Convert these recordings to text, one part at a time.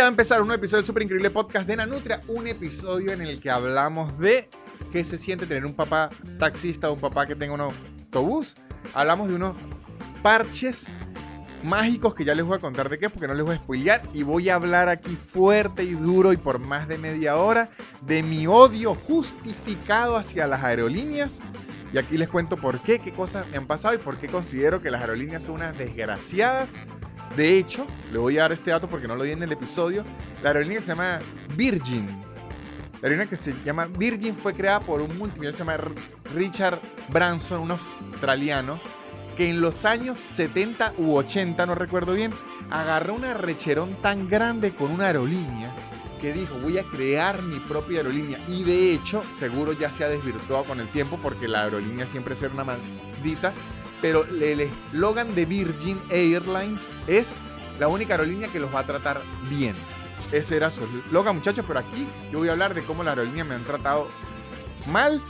ya va a empezar un episodio del super increíble podcast de Nanutria, un episodio en el que hablamos de qué se siente tener un papá taxista o un papá que tenga un autobús. Hablamos de unos parches mágicos que ya les voy a contar de qué, porque no les voy a spoilear. Y voy a hablar aquí fuerte y duro y por más de media hora de mi odio justificado hacia las aerolíneas. Y aquí les cuento por qué, qué cosas me han pasado y por qué considero que las aerolíneas son unas desgraciadas. De hecho, le voy a dar este dato porque no lo di en el episodio. La aerolínea se llama Virgin. La aerolínea que se llama Virgin fue creada por un multimillonario se llama Richard Branson, un australiano, que en los años 70 u 80, no recuerdo bien, agarró una recherón tan grande con una aerolínea que dijo, voy a crear mi propia aerolínea. Y de hecho, seguro ya se ha desvirtuado con el tiempo porque la aerolínea siempre es una maldita. Pero el eslogan de Virgin Airlines es la única aerolínea que los va a tratar bien. Ese era su eslogan, muchachos. Pero aquí yo voy a hablar de cómo la aerolínea me han tratado mal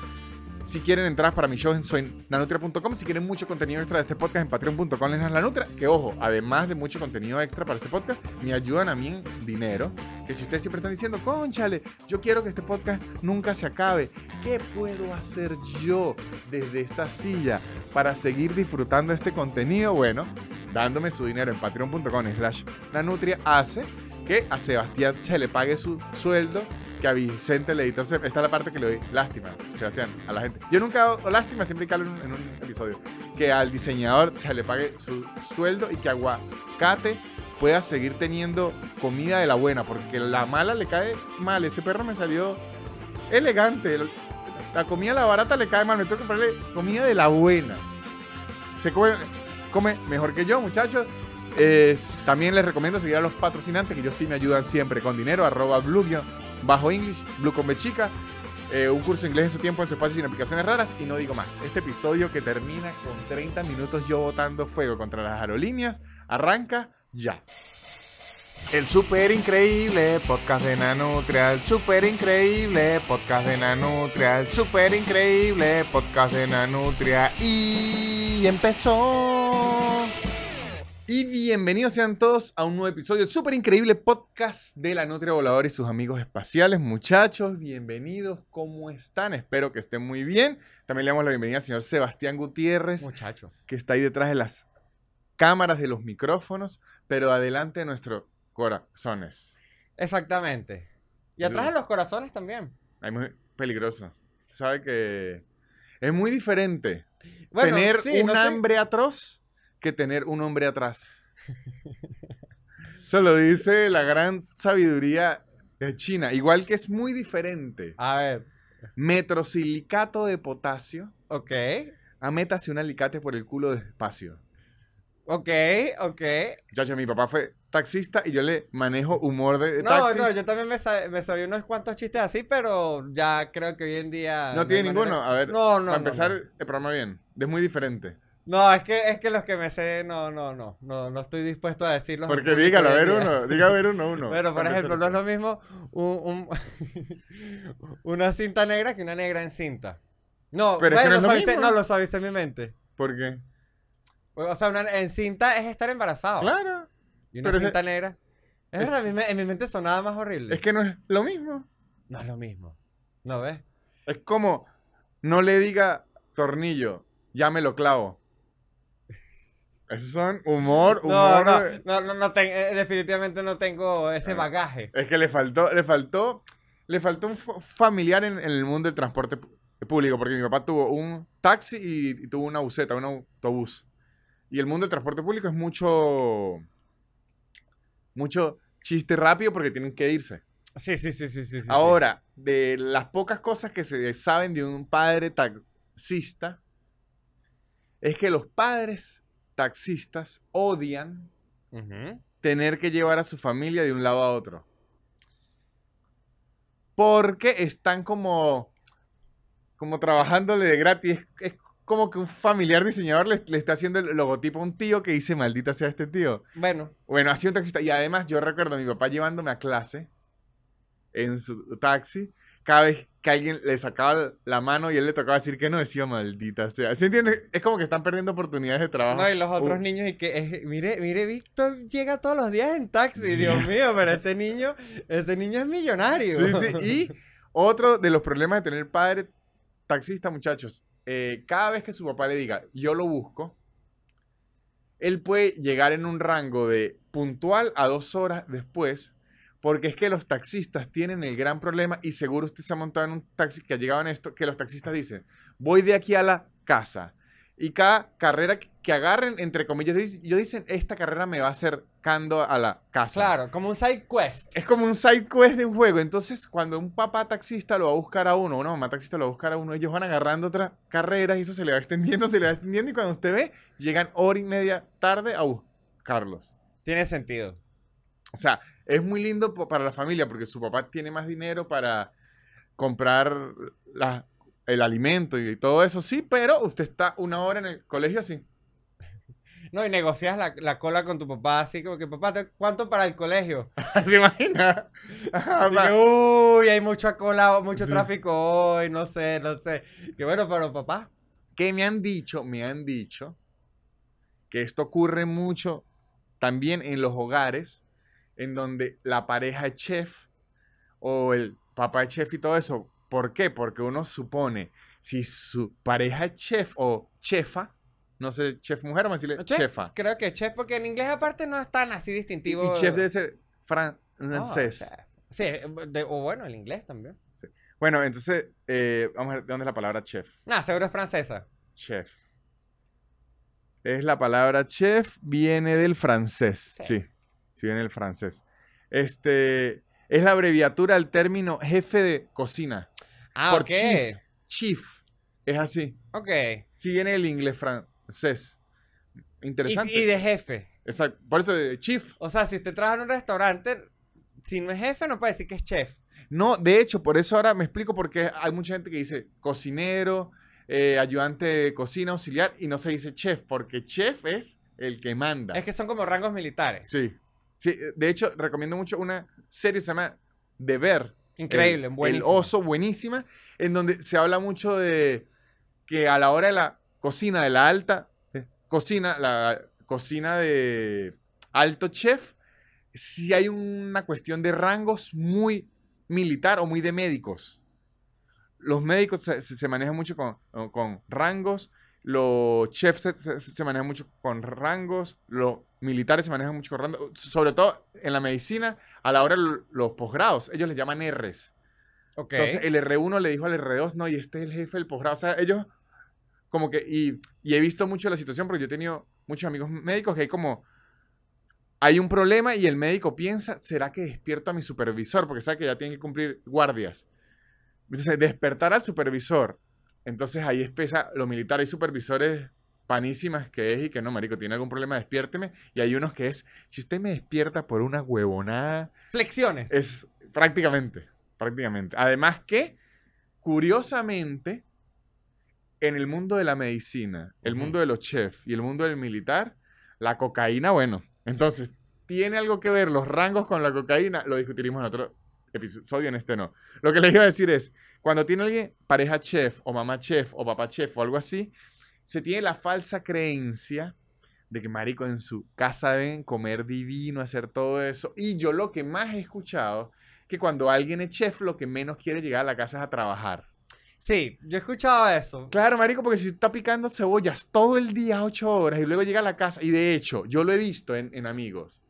si quieren entrar para mi show en soynanutria.com, si quieren mucho contenido extra de este podcast en patreon.com les la nutria, que ojo, además de mucho contenido extra para este podcast, me ayudan a mí en dinero, que si ustedes siempre están diciendo, conchale, yo quiero que este podcast nunca se acabe, ¿qué puedo hacer yo desde esta silla para seguir disfrutando este contenido? Bueno, dándome su dinero en patreon.com slash hace que a Sebastián se le pague su sueldo que a Vicente, el editor, esta es la parte que le doy lástima, Sebastián, a la gente. Yo nunca lástima, siempre que hablo en, un episodio. Que al diseñador se le pague su sueldo y que Aguacate pueda seguir teniendo comida de la buena, porque la mala le cae mal. Ese perro me salió elegante. La comida, la barata, le cae mal. Me tengo que comprarle comida de la buena. Se come, come mejor que yo, muchachos. También les recomiendo seguir a los patrocinantes, que ellos sí me ayudan siempre con dinero, arroba blugio bajo English, Blue con B chica, eh, un curso de inglés en su tiempo en su espacio sin aplicaciones raras y no digo más. Este episodio que termina con 30 minutos yo botando fuego contra las aerolíneas, arranca ya. El super increíble podcast de Nanutria, el super increíble podcast de Nanutria, el super increíble podcast de Nanutria y empezó. Y bienvenidos sean todos a un nuevo episodio del súper increíble podcast de la Nutria Voladora y sus amigos espaciales. Muchachos, bienvenidos. ¿Cómo están? Espero que estén muy bien. También le damos la bienvenida al señor Sebastián Gutiérrez. Muchachos. Que está ahí detrás de las cámaras de los micrófonos, pero adelante de nuestros corazones. Exactamente. Y atrás de los corazones también. Es muy peligroso. Sabe que es muy diferente bueno, tener sí, un no hambre sé. atroz que tener un hombre atrás. Eso lo dice la gran sabiduría de China. Igual que es muy diferente. A ver. Metrosilicato de potasio. Ok. A métase un alicate por el culo despacio. Ok, ok. Chacho, mi papá fue taxista y yo le manejo humor de, no, taxis. No, no, yo también me, sab me, sabía unos cuantos chistes así, pero ya creo que hoy en día... No, no tiene ninguno. A ver, no, no, para empezar el programa bien. Es muy diferente. No, es que, es que los que me sé, no, no, no, no, no estoy dispuesto a decirlo. Porque dígalo, a ver uno, diga a ver uno, uno. Pero, por ejemplo, no es lo mismo un, un una cinta negra que una negra en cinta. No, pero bueno, es que no, lo es lo mismo. no lo suavicé en mi mente. ¿Por qué? O sea, una, en cinta es estar embarazado. Claro. Y una pero cinta es, negra. Es, es verdad, en mi, en mi mente sonaba más horrible. Es que no es lo mismo. No es lo mismo. ¿No ves? Es como, no le diga tornillo, ya me lo clavo. Esos son humor, humor. No, no, no, no, no ten, eh, definitivamente no tengo ese bagaje. Es que le faltó, le faltó, le faltó un familiar en, en, el mundo del transporte público, porque mi papá tuvo un taxi y, y, tuvo una buseta, un autobús. Y el mundo del transporte público es mucho, mucho chiste rápido porque tienen que irse. Sí, sí, sí, sí, sí. sí Ahora, sí. de las pocas cosas que se saben de un padre taxista, es que los padres taxistas odian uh -huh. tener que llevar a su familia de un lado a otro. Porque están como, como trabajándole de gratis. Es, es como que un familiar diseñador le, le, está haciendo el logotipo a un tío que dice, maldita sea este tío. Bueno. Bueno, así un taxista. Y además yo recuerdo a mi papá llevándome a clase. en su taxi, cada vez que alguien le sacaba la mano y él le tocaba decir que no, decía maldita sea. ¿Sí entiendes? Es como que están perdiendo oportunidades de trabajo. No, y los otros Uh, niños y que, es- mire, mire, Víctor llega todos los días en taxi, Dios mío, pero ese niño, ese niño es millonario. Sí, sí. Y otro de los problemas de tener padre taxista, muchachos, eh, cada vez que su papá le diga, yo lo busco, él puede llegar en un rango de puntual a dos horas después, porque es que los taxistas tienen el gran problema, y seguro usted se ha montado en un taxi que ha llegado en esto, que los taxistas dicen, voy de aquí a la casa. Y cada carrera que agarren, entre comillas, ellos dicen, esta carrera me va acercando a la casa. Claro, como un side quest. Es como un side quest de un juego. Entonces, cuando un papá taxista lo va a buscar a uno, una mamá taxista lo va a buscar a uno, ellos van agarrando otras carreras y eso se le va extendiendo, se le va extendiendo. Y cuando usted ve, llegan hora y media tarde a buscarlos. Tiene sentido. O sea, es muy lindo para la familia porque su papá tiene más dinero para comprar la- el alimento y todo eso, sí, pero usted está una hora en el colegio así. No, y negocias la, la cola con tu papá, así como que, papá, ¿te- ¿cuánto para el colegio? ¿Se imagina? Que, uy, hay mucha cola, mucho Sí. tráfico hoy, no sé, no sé. Que bueno, pero papá, que me han dicho, me han dicho que esto ocurre mucho también en los hogares en donde la pareja es chef o el papá es chef y todo eso. ¿Por qué? Porque uno supone si su pareja es chef o chefa, no sé, chef mujer, vamos a decirle chef, chefa. creo que chef, porque en inglés aparte no es tan así distintivo. y chef debe ser Oh, francés. chef. Sí, de- o bueno, el inglés también. Bueno, entonces, eh, vamos a ver de dónde es la palabra chef. Ah, seguro es francesa. Chef. Es la palabra chef, viene del francés. Sí. Sí, sí, viene del francés. Este es la abreviatura del término jefe de cocina. Ah, por ok. chief. Chief. Es así. Ok. Sí, viene del inglés francés. Y, Interesante. y de jefe. Exacto. Por eso de chief. O sea, si usted trabaja en un restaurante, si no es jefe, no puede decir que es chef. No, de hecho, por eso ahora me explico porque hay mucha gente que dice cocinero, eh, ayudante de cocina, auxiliar, y no se dice chef, porque chef es el que manda. Es que son como rangos militares. Sí. Sí, de hecho, recomiendo mucho una serie que se llama The Bear. Increíble, el, buenísimo. El oso, buenísima, en donde se habla mucho de que a la hora de la cocina, de la alta eh, cocina, la cocina de alto chef, sí hay una cuestión de rangos muy militar o muy de médicos. Los médicos se, se- se manejan mucho con, con rangos, los chefs se, se- se manejan mucho con rangos, los militares se manejan mucho con rangos, sobre todo en la medicina, a la hora de lo- los posgrados, ellos les llaman Rs. Ok. Entonces el R1 le dijo al R2, no, y este es el jefe del posgrado. O sea, ellos como que, y, y he visto mucho la situación porque yo he tenido muchos amigos médicos que hay como, hay un problema y el médico piensa, ¿será que despierto a mi supervisor? Porque sabe que ya tiene que cumplir guardias. Entonces, despertar al supervisor. Entonces ahí empieza lo militar. Hay supervisores panísimas que es y que no, marico, tiene algún problema, despiérteme. Y hay unos que es, si usted me despierta por una huevonada, Flexiones. es prácticamente, prácticamente. Además que, curiosamente, en el mundo de la medicina, el mundo de los chefs y el mundo del militar, la cocaína, bueno, entonces, ¿tiene algo que ver los rangos con la cocaína? Lo discutiremos en otro episodio, en este no. Lo que les iba a decir es, cuando tiene alguien, pareja chef, o mamá chef, o papá chef, o algo así, se tiene la falsa creencia de que marico en su casa deben comer divino, hacer todo eso. Y yo lo que más he escuchado, que cuando alguien es chef, lo que menos quiere llegar a la casa es a trabajar. Sí, yo he escuchado eso. Claro, marico, porque si está picando cebollas todo el día, ocho horas, y luego llega a la casa, y de hecho, yo lo he visto en, en amigos,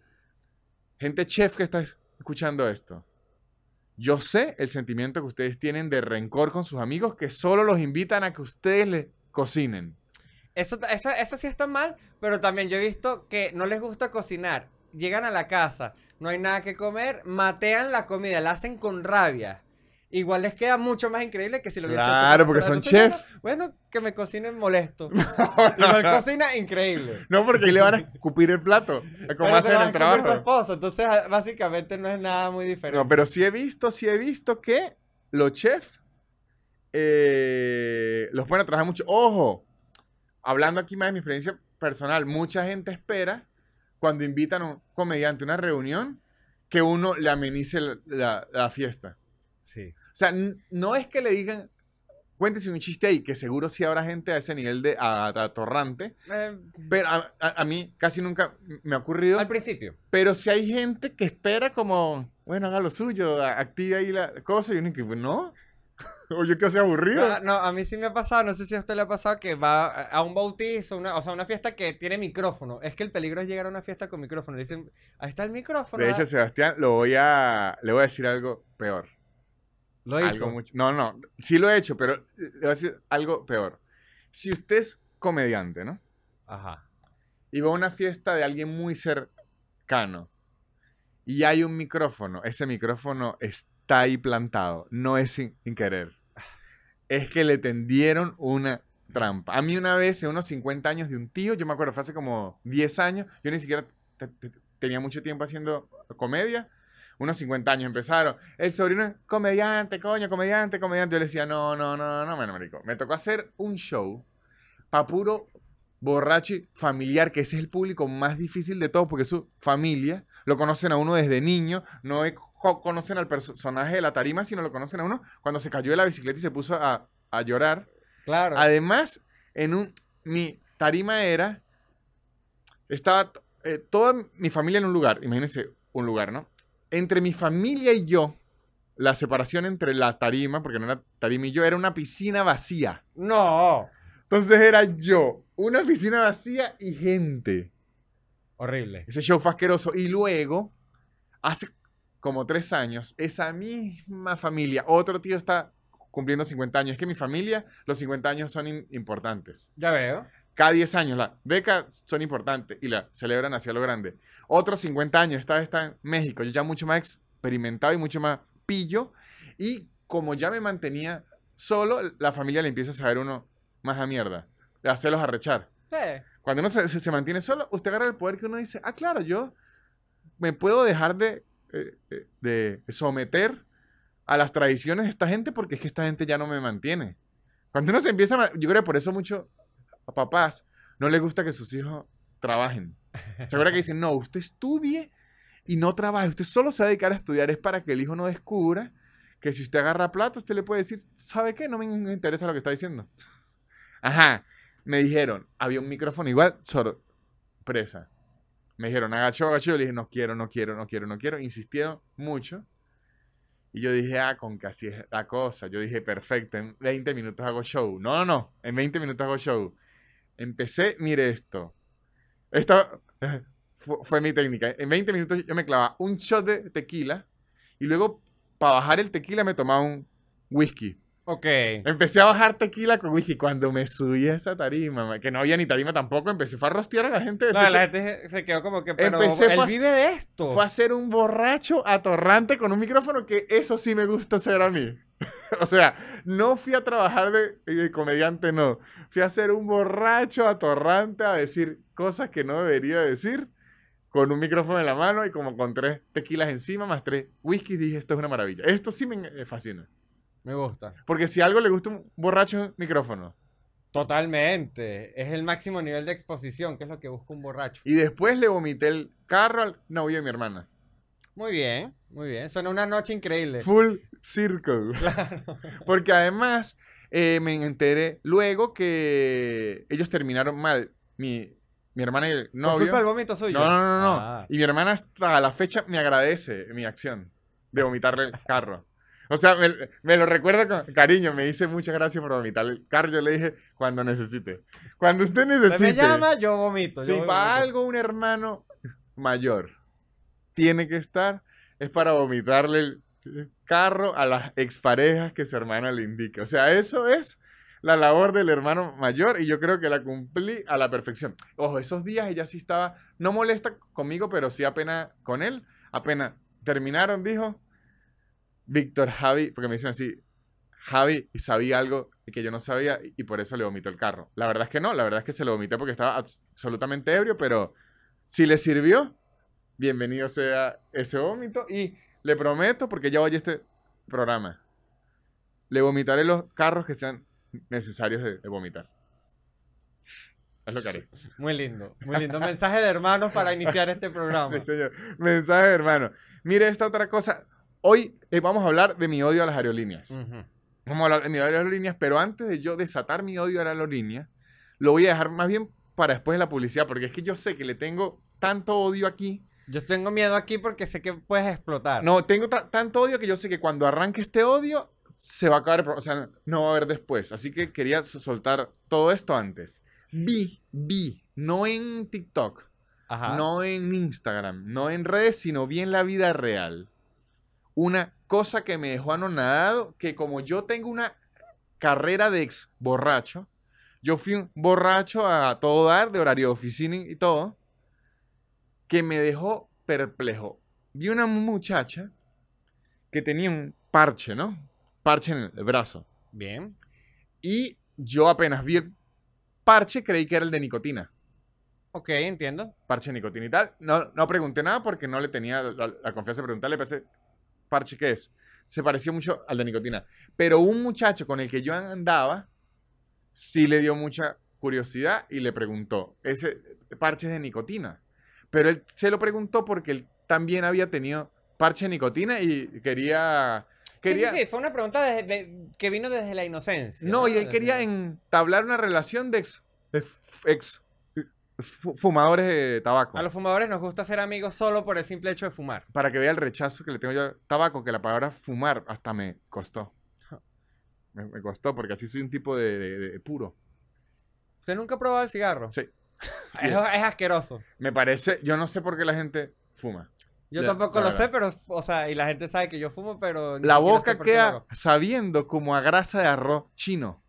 gente chef que está escuchando esto. Yo sé el sentimiento que ustedes tienen de rencor con sus amigos que solo los invitan a que ustedes les cocinen. Eso, eso, eso sí está mal, pero también yo he visto que no les gusta cocinar. Llegan a la casa, no hay nada que comer, matean la comida, la hacen con rabia. Igual les queda mucho más increíble que si lo hubiese hecho Claro, porque son chef. Bueno, bueno, que me cocinen molesto. Igual cocina increíble. No, porque ahí le van a escupir el plato, como hacen en el tu trabajo. esposo, entonces ah, básicamente no es nada muy diferente. No, pero sí he visto, sí he visto que los chefs eh, los pueden a trabajar mucho. Ojo, hablando aquí más de mi experiencia personal, mucha gente espera cuando invitan a un comediante a una reunión que uno le amenice la, la- la fiesta. Sí. O sea, no es que le digan, cuéntese un chiste ahí, que seguro sí habrá gente a ese nivel de atorrante, Eh, pero a, a- a mí casi nunca me ha ocurrido. al principio. Pero si hay gente que espera como, bueno, haga lo suyo, a- active ahí la cosa, y uno que, pues, no. O yo que sea aburrido. No, no, a mí sí me ha pasado, no sé si a usted le ha pasado que va a- un bautizo, una, o sea, una fiesta que tiene micrófono. Es que el peligro es llegar a una fiesta con micrófono. Le dicen, ahí está el micrófono. De hecho, ah". Sebastián, lo voy a, le voy a decir algo peor. lo Algo hizo. mucho- no, no, sí lo he hecho, pero eh, le voy a decir algo peor. Si usted es comediante, ¿no? Ajá. Y va a una fiesta de alguien muy cercano y hay un micrófono, ese micrófono está ahí plantado, no es sin, querer. Es que le tendieron una trampa. A mí una vez, en unos 50 años de un tío, yo me acuerdo, fue hace como 10 años, yo ni siquiera te- te- tenía mucho tiempo haciendo comedia. Unos 50 años empezaron. El sobrino es comediante, coño, comediante, comediante. Yo le decía, no, no, no, no, bueno, marico. Me tocó hacer un show pa' puro borracho y familiar, que ese es el público más difícil de todos, porque su familia. Lo conocen a uno desde niño. No es- conocen al personaje de la tarima, sino lo conocen a uno cuando se cayó de la bicicleta y se puso a, a llorar. Claro. Además, en un, mi tarima era, estaba eh, toda mi familia en un lugar, imagínense un lugar, ¿no? Entre mi familia y yo, la separación entre la tarima, porque no era tarima y yo, era una piscina vacía. No. Entonces era yo, una piscina vacía y gente. Horrible. Ese show fue asqueroso. Y luego, hace como tres años, esa misma familia, otro tío está cumpliendo 50 años. Es que mi familia, los 50 años son im- importantes. Ya veo. Cada 10 años, la década son importantes y la celebran hacia lo grande. Otros 50 años, esta vez está en México, yo ya mucho más experimentado y mucho más pillo. Y como ya me mantenía solo, la familia le empieza a saber uno más a mierda, de hacerlos arrechar. Sí. Cuando uno se, se- se mantiene solo, usted agarra el poder que uno dice, ah, claro, yo me puedo dejar de, eh, eh, de someter a las tradiciones de esta gente porque es que esta gente ya no me mantiene. Cuando uno se empieza, a yo creo que por eso mucho a papás no les gusta que sus hijos trabajen. ¿Se acuerda que dicen, no, usted estudie y no trabaje, usted solo se va a dedicar a estudiar, es para que el hijo no descubra que si usted agarra plata, usted le puede decir, ¿sabe qué? No me interesa lo que está diciendo. Ajá, me dijeron, había un micrófono igual, sorpresa. Me dijeron, agachó, agachó. Yo le dije, no quiero, no quiero, no quiero, no quiero. Insistieron mucho. Y yo dije, ah, con así es la cosa. Yo dije, perfecto, en 20 minutos hago show. No, no, no, en 20 minutos hago show. Empecé, mire esto. Esto fue, fue mi técnica. En 20 minutos yo me clavaba un shot de tequila y luego, para bajar el tequila, me tomaba un whisky. Ok. Empecé a bajar tequila con whisky. Cuando me subí a esa tarima, ma- que no había ni tarima tampoco, empecé fue a rostear a la gente. No, Empecé- la gente se quedó como que, pero Empecé él vive de esto. Fue a ser un borracho atorrante con un micrófono que eso sí me gusta hacer a mí. o sea, no fui a trabajar de, de comediante, no. Fui a ser un borracho atorrante a decir cosas que no debería decir con un micrófono en la mano y como con tres tequilas encima más tres whiskies dije esto es una maravilla. Esto sí me fascina. Me gusta. Porque si algo le gusta a un borracho es micrófono. Totalmente. Es el máximo nivel de exposición, que es lo que busca un borracho. Y después le vomité el carro al novio de mi hermana. Muy bien, muy bien. Suena una noche increíble. Full circle. Porque además eh, me enteré luego que ellos terminaron mal. Mi, mi hermana y el ¿Por novio. culpa del vómito suyo? No, no, no, no. Ah. Y mi hermana hasta la fecha me agradece mi acción de vomitarle el carro. O sea, me, me lo recuerda con cariño. Me dice muchas gracias por vomitarle el carro. Yo le dije cuando necesite. Cuando usted Usted necesite. me llama, yo vomito. Si yo para vomito. algo un hermano mayor tiene que estar, es para vomitarle el carro a las exparejas que su hermana le indica. O sea, eso es la labor del hermano mayor y yo creo que la cumplí a la perfección. Ojo, esos días ella sí estaba, no molesta conmigo, pero sí apenas con él. Apenas terminaron, dijo Víctor Javi, porque me dicen así, Javi sabía algo que yo no sabía y por eso le vomitó el carro. La verdad es que no, la verdad es que se lo vomité porque estaba abs- absolutamente ebrio, pero si le sirvió, bienvenido sea ese vómito y le prometo, porque ya oye este programa, le vomitaré los carros que sean necesarios de, de vomitar. Es lo que haré. Muy lindo, muy lindo. Mensaje de hermanos para iniciar este programa. Sí, señor. Mensaje, hermano. Mire esta otra cosa. Hoy eh, vamos a hablar de mi odio a las aerolíneas. Ujú. Vamos a hablar de mi odio a las aerolíneas, pero antes de yo desatar mi odio a las aerolíneas, lo voy a dejar más bien para después de la publicidad, porque es que yo sé que le tengo tanto odio aquí. Yo tengo miedo aquí porque sé que puedes explotar. No, tengo ta- tanto odio que yo sé que cuando arranque este odio, se va a acabar, o sea, no va a haber después. Así que quería so- soltar todo esto antes. Vi, vi, no en TikTok, Ajá. no en Instagram, no en redes, sino vi en la vida real. Una cosa que me dejó anonadado, que como yo tengo una carrera de ex borracho, yo fui un borracho a todo dar, de horario de oficina y todo, que me dejó perplejo. Vi una muchacha que tenía un parche, ¿no? Parche en el brazo. Bien. Y yo apenas vi el parche, creí que era el de nicotina. Ok, entiendo. parche de nicotina y tal. No, no pregunté nada porque no le tenía la, la confianza de preguntarle, pensé, parche, ¿qué es? Se pareció mucho al de nicotina. Pero un muchacho con el que yo andaba, sí le dio mucha curiosidad y le preguntó, ese parche es de nicotina. Pero él se lo preguntó porque él también había tenido parche de nicotina y quería... quería Sí, sí, sí, fue una pregunta de- que vino desde la inocencia. no, y él quería entablar una relación de ex, de ex fumadores de tabaco. A los fumadores nos gusta ser amigos solo por el simple hecho de fumar. para que vea el rechazo que le tengo yo a tabaco, que la palabra fumar hasta me costó. Me, me costó porque así soy un tipo de, de- de puro. ¿Usted nunca ha probado el cigarro? Sí. Es, es asqueroso. Me parece, yo no sé por qué la gente fuma. Yo Ya, tampoco lo verdad. sé, pero, o sea, y la gente sabe que yo fumo, pero... La boca queda sabiendo como a grasa de arroz chino.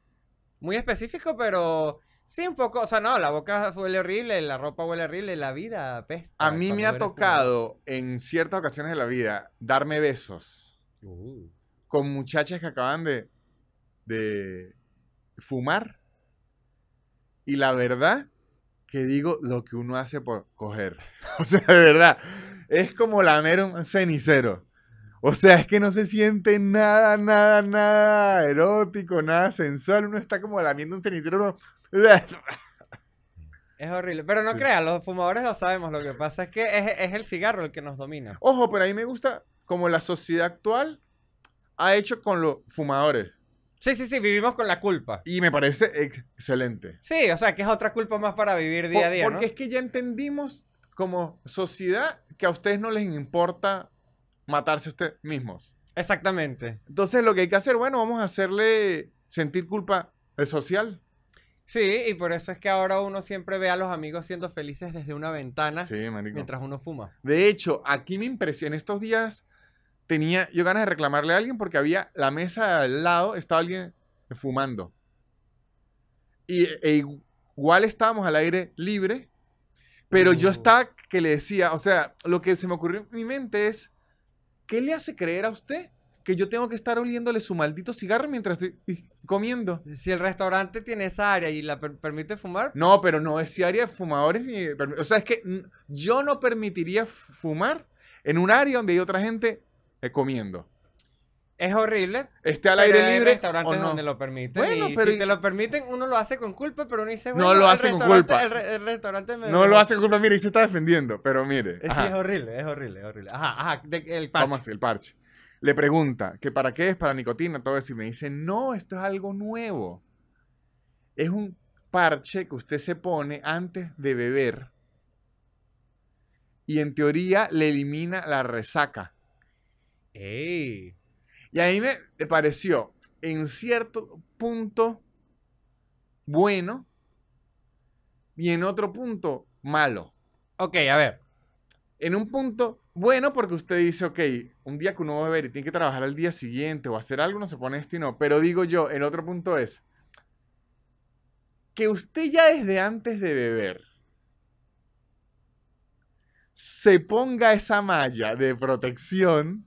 Muy específico, pero sí un poco, o sea, no, la boca huele horrible, la ropa huele horrible, la vida apesta. A mí me ha tocado en ciertas ocasiones de la vida darme besos. Uh. con muchachas que acaban de, de fumar. Y la verdad que digo lo que uno hace por coger. O sea, de verdad, es como lamer un cenicero. O sea, es que no se siente nada, nada, nada erótico, nada sensual. Uno está como lamiendo un cenicero. uno- Es horrible, pero no Sí. crean, los fumadores lo sabemos, lo que pasa es que es, es el cigarro el que nos domina. Ojo, pero a mí me gusta como la sociedad actual ha hecho con los fumadores. Sí, sí, sí, vivimos con la culpa. Y me parece ex- excelente. Sí, o sea, que es otra culpa más para vivir día a día, Porque ¿no? es que ya entendimos como sociedad que a ustedes no les importa matarse a ustedes mismos. Exactamente. Entonces lo que hay que hacer, bueno, vamos a hacerle sentir culpa social. Sí, y por eso es que ahora uno siempre ve a los amigos siendo felices desde una ventana Sí, mientras uno fuma. De hecho, aquí me impresionó, estos días tenía yo ganas de reclamarle a alguien porque había la mesa al lado, estaba alguien fumando. Y e igual estábamos al aire libre, pero yo Uh. estaba que le decía, o sea, lo que se me ocurrió en mi mente es, ¿qué le hace creer a usted que yo tengo que estar oliéndole su maldito cigarro mientras estoy comiendo? Si el restaurante tiene esa área y la per- permite fumar, No, pero no es área de fumadores ni... O sea, es que yo no permitiría fumar en un área donde hay otra gente eh, comiendo. es horrible. Esté al aire hay libre restaurantes o no. donde lo permiten. Bueno, y pero si te lo permiten, uno lo hace con culpa, pero uno dice, No bueno, lo el hace con culpa. El, re- el restaurante me... No lo hace culpa, mire, y se está defendiendo, pero mire. Sí, ajá, es horrible, es horrible, es horrible. Ajá, ajá, de- el parche. así, el parche. Le pregunta que para qué es, para nicotina, todo eso, y me dice, no, esto es algo nuevo. Es un parche que usted se pone antes de beber y en teoría le elimina la resaca. Ey. Y a mí me me pareció en cierto punto bueno y en otro punto malo. Ok, a ver. En un punto bueno porque usted dice, ok, un día que uno va a beber y tiene que trabajar al día siguiente o hacer algo, no se pone esto y no. Pero digo yo, el otro punto es que usted ya desde antes de beber se ponga esa malla de protección,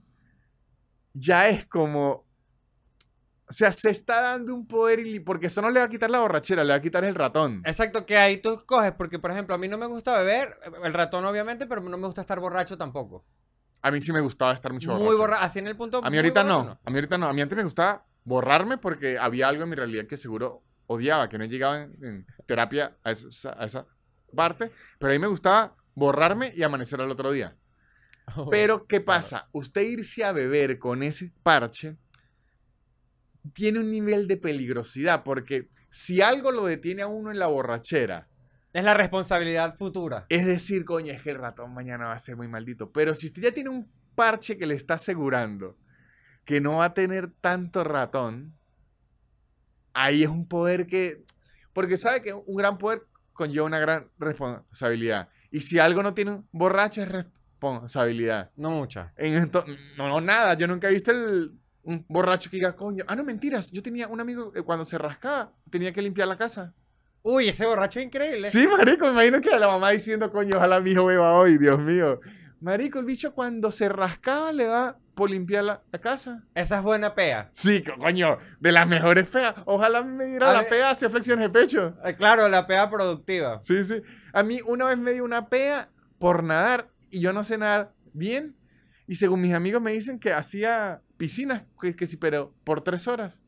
ya es como... O sea, se está dando un poder ili- porque eso no le va a quitar la borrachera, le va a quitar el ratón. Exacto, que ahí tú coges, porque por ejemplo, a mí no me gusta beber, el ratón obviamente, pero no me gusta estar borracho tampoco. A mí sí me gustaba estar mucho Muy borracho. borracho, así en el punto. A mí ahorita borracho, no, a mí ahorita no. A mí antes me gustaba borrarme porque había algo en mi realidad que seguro odiaba que no llegaba en, en terapia a esa, a esa parte, pero a mí me gustaba borrarme y amanecer al otro día. Pero, ¿qué pasa? Usted irse a beber con ese parche tiene un nivel de peligrosidad, porque si algo lo detiene a uno en la borrachera, Es la responsabilidad futura. es decir, coño, es que el ratón mañana va a ser muy maldito. Pero si usted ya tiene un parche que le está asegurando que no va a tener tanto ratón, ahí es un poder que... Porque sabe que un gran poder conlleva una gran responsabilidad. Y si algo no tiene un borracho es responsabilidad. No mucha. En esto, no, no, nada. Yo nunca he visto el, un borracho que diga, coño. Ah, no, mentiras. Yo tenía un amigo que cuando se rascaba tenía que limpiar la casa. Uy, ese borracho es increíble. Sí, marico, me imagino que la mamá diciendo, coño, ojalá mi hijo beba hoy, Dios mío. Marico, el bicho cuando se rascaba le da por limpiar la, la casa. Esa es buena pea. Sí, co- coño, de las mejores feas. Ojalá me diera A la ver- pea hacia flexiones de pecho. Eh, Claro, la pea productiva. Sí, sí. A mí una vez me dio una pea por nadar y yo no sé nadar bien. Y según mis amigos me dicen que hacía piscinas, que, que sí, pero por tres horas.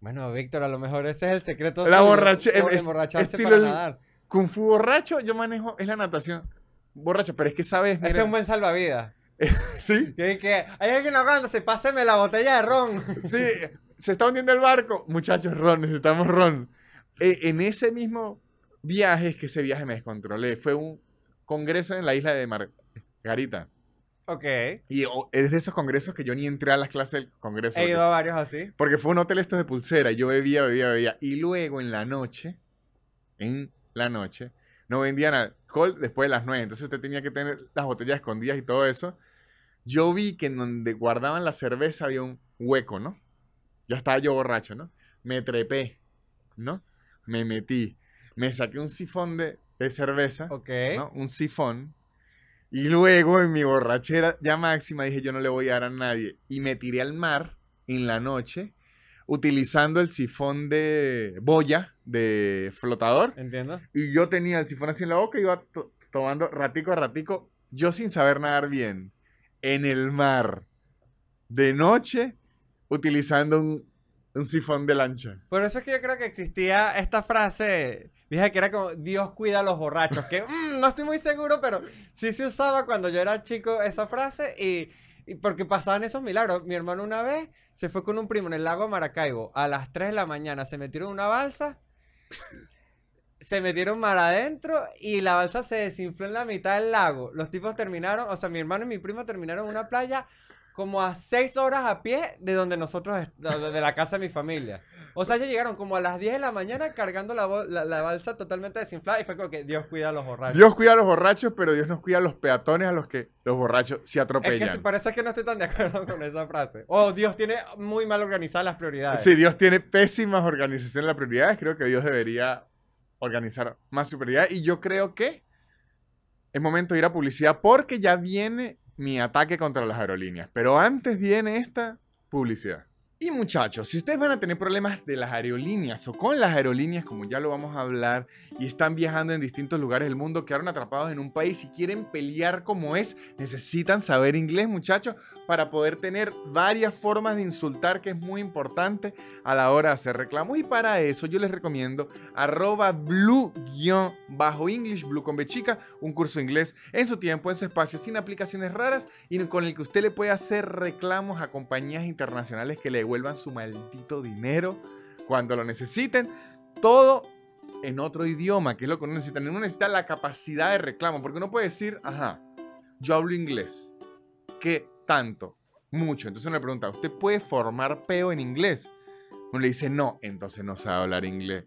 Bueno, Víctor, a lo mejor ese es el secreto. La por es- emborracharse para el- nadar. Kung Fu borracho, yo manejo, es la natación borracha, pero es que sabes, Ese es un buen salvavidas. sí, Que, que hay alguien ahogándose, páseme la botella de ron. sí, se está hundiendo el barco. Muchachos, ron, necesitamos ron. Eh, en ese mismo viaje, es que ese viaje me descontrolé, fue un congreso en la isla de Margarita. Ok. Y oh, es de esos congresos que yo ni entré a las clases del congreso. He ido a varios así. Porque fue un hotel estos de pulsera. y Yo bebía, bebía, bebía. Y luego en la noche, en la noche, no vendían alcohol después de las 9. Entonces usted tenía que tener las botellas escondidas y todo eso. Yo vi que en donde guardaban la cerveza había un hueco, ¿no? Ya estaba yo borracho, ¿no? Me trepé, ¿no? Me metí. Me saqué un sifón de, de cerveza. Ok. ¿no? Un sifón. Y luego en mi borrachera ya máxima dije yo no le voy a dar a nadie. Y me tiré al mar en la noche utilizando el sifón de boya, de flotador. Entiendo. Y yo tenía el sifón así en la boca y iba to- tomando ratico a ratico, yo sin saber nadar bien, en el mar, de noche, utilizando un, un sifón de lancha. Por eso es que yo creo que existía esta frase, dije que era como Dios cuida a los borrachos, que mm, no estoy muy seguro, pero sí se usaba cuando yo era chico esa frase y, y porque pasaban esos milagros. Mi hermano una vez se fue con un primo en el lago Maracaibo a las 3 de la mañana, se metieron una balsa, se metieron mar adentro y la balsa se desinfló en la mitad del lago. Los tipos terminaron, o sea, mi hermano y mi primo terminaron en una playa como a 6 horas a pie de donde nosotros, de la casa de mi familia. O sea, ellos llegaron como a las 10 de la mañana cargando la, la, la balsa totalmente desinflada y fue como que Dios cuida a los borrachos. Dios cuida a los borrachos, pero Dios nos cuida a los peatones a los que los borrachos se es que atropellan. es que no estoy tan de acuerdo con esa frase. O Dios tiene muy mal organizadas las prioridades. Sí, Dios tiene pésimas organizaciones de las prioridades. Creo que Dios debería organizar más su prioridad. Y yo creo que es momento de ir a publicidad porque ya viene mi ataque contra las aerolíneas. Pero antes viene esta publicidad. Y muchachos, si ustedes van a tener problemas de las aerolíneas o con las aerolíneas, como ya lo vamos a hablar, y están viajando en distintos lugares del mundo, quedaron atrapados en un país y quieren pelear como es, necesitan saber inglés, muchachos, para poder tener varias formas de insultar, que es muy importante a la hora de hacer reclamos. Y para eso yo les recomiendo arroba blue-english, blue con B chica, un curso inglés en su tiempo, en su espacio, sin aplicaciones raras y con el que usted le puede hacer reclamos a compañías internacionales que le devuelvan su maldito dinero cuando lo necesiten. Todo en otro idioma, que es lo que uno necesita. Uno necesita la capacidad de reclamo, porque uno puede decir, ajá, yo hablo inglés. ¿Qué tanto? Mucho. Entonces uno le pregunta, ¿usted puede formar peo en inglés? Uno le dice, no, entonces no sabe hablar inglés.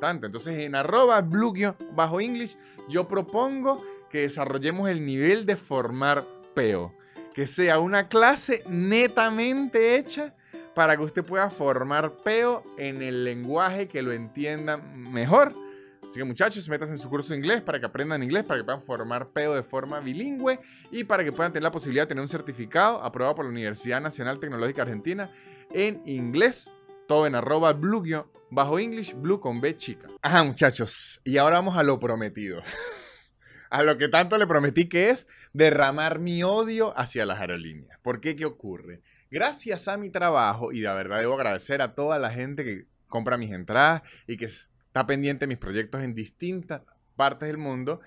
Tanto. Entonces en arroba blue bajo English, yo propongo que desarrollemos el nivel de formar peo. Que sea una clase netamente hecha para que usted pueda formar peo en el lenguaje que lo entiendan mejor. Así que muchachos, métanse en su curso de inglés para que aprendan inglés, para que puedan formar peo de forma bilingüe y para que puedan tener la posibilidad de tener un certificado aprobado por la Universidad Nacional Tecnológica Argentina en inglés. Todo en arroba blue bajo English, blue con B chica. Ajá, muchachos. Y ahora vamos a lo prometido. a lo que tanto le prometí que es derramar mi odio hacia las aerolíneas. ¿Por qué? ¿Qué ocurre? Gracias a mi trabajo, y de verdad debo agradecer a toda la gente que compra mis entradas y que está pendiente de mis proyectos en distintas partes del mundo,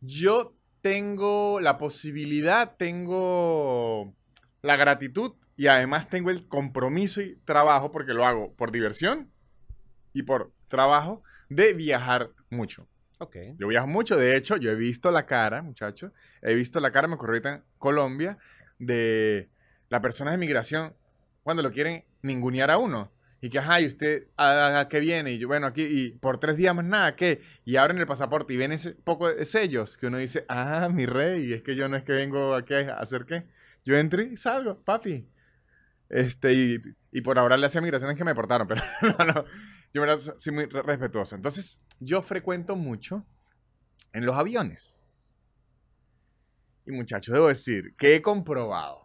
yo tengo la posibilidad, tengo la gratitud y además tengo el compromiso y trabajo, porque lo hago por diversión y por trabajo, de viajar mucho. Ok. Yo viajo mucho, de hecho, yo he visto la cara, muchachos, he visto la cara, me ocurrió ahorita en Colombia, de las personas de migración cuando lo quieren ningunear a uno. Y que, ajá, y usted, ¿a, a qué viene? Y yo, bueno, aquí, y por tres días más nada, ¿qué? Y abren el pasaporte y ven ese poco de sellos que uno dice, ah, mi rey, es que yo no es que vengo aquí a hacer qué. Yo entré y salgo, papi. Este, y, y por ahora le hacía migraciones que me portaron, pero no, no. Yo verdad soy muy re- respetuoso. Entonces, yo frecuento mucho en los aviones. Y muchachos, debo decir que he comprobado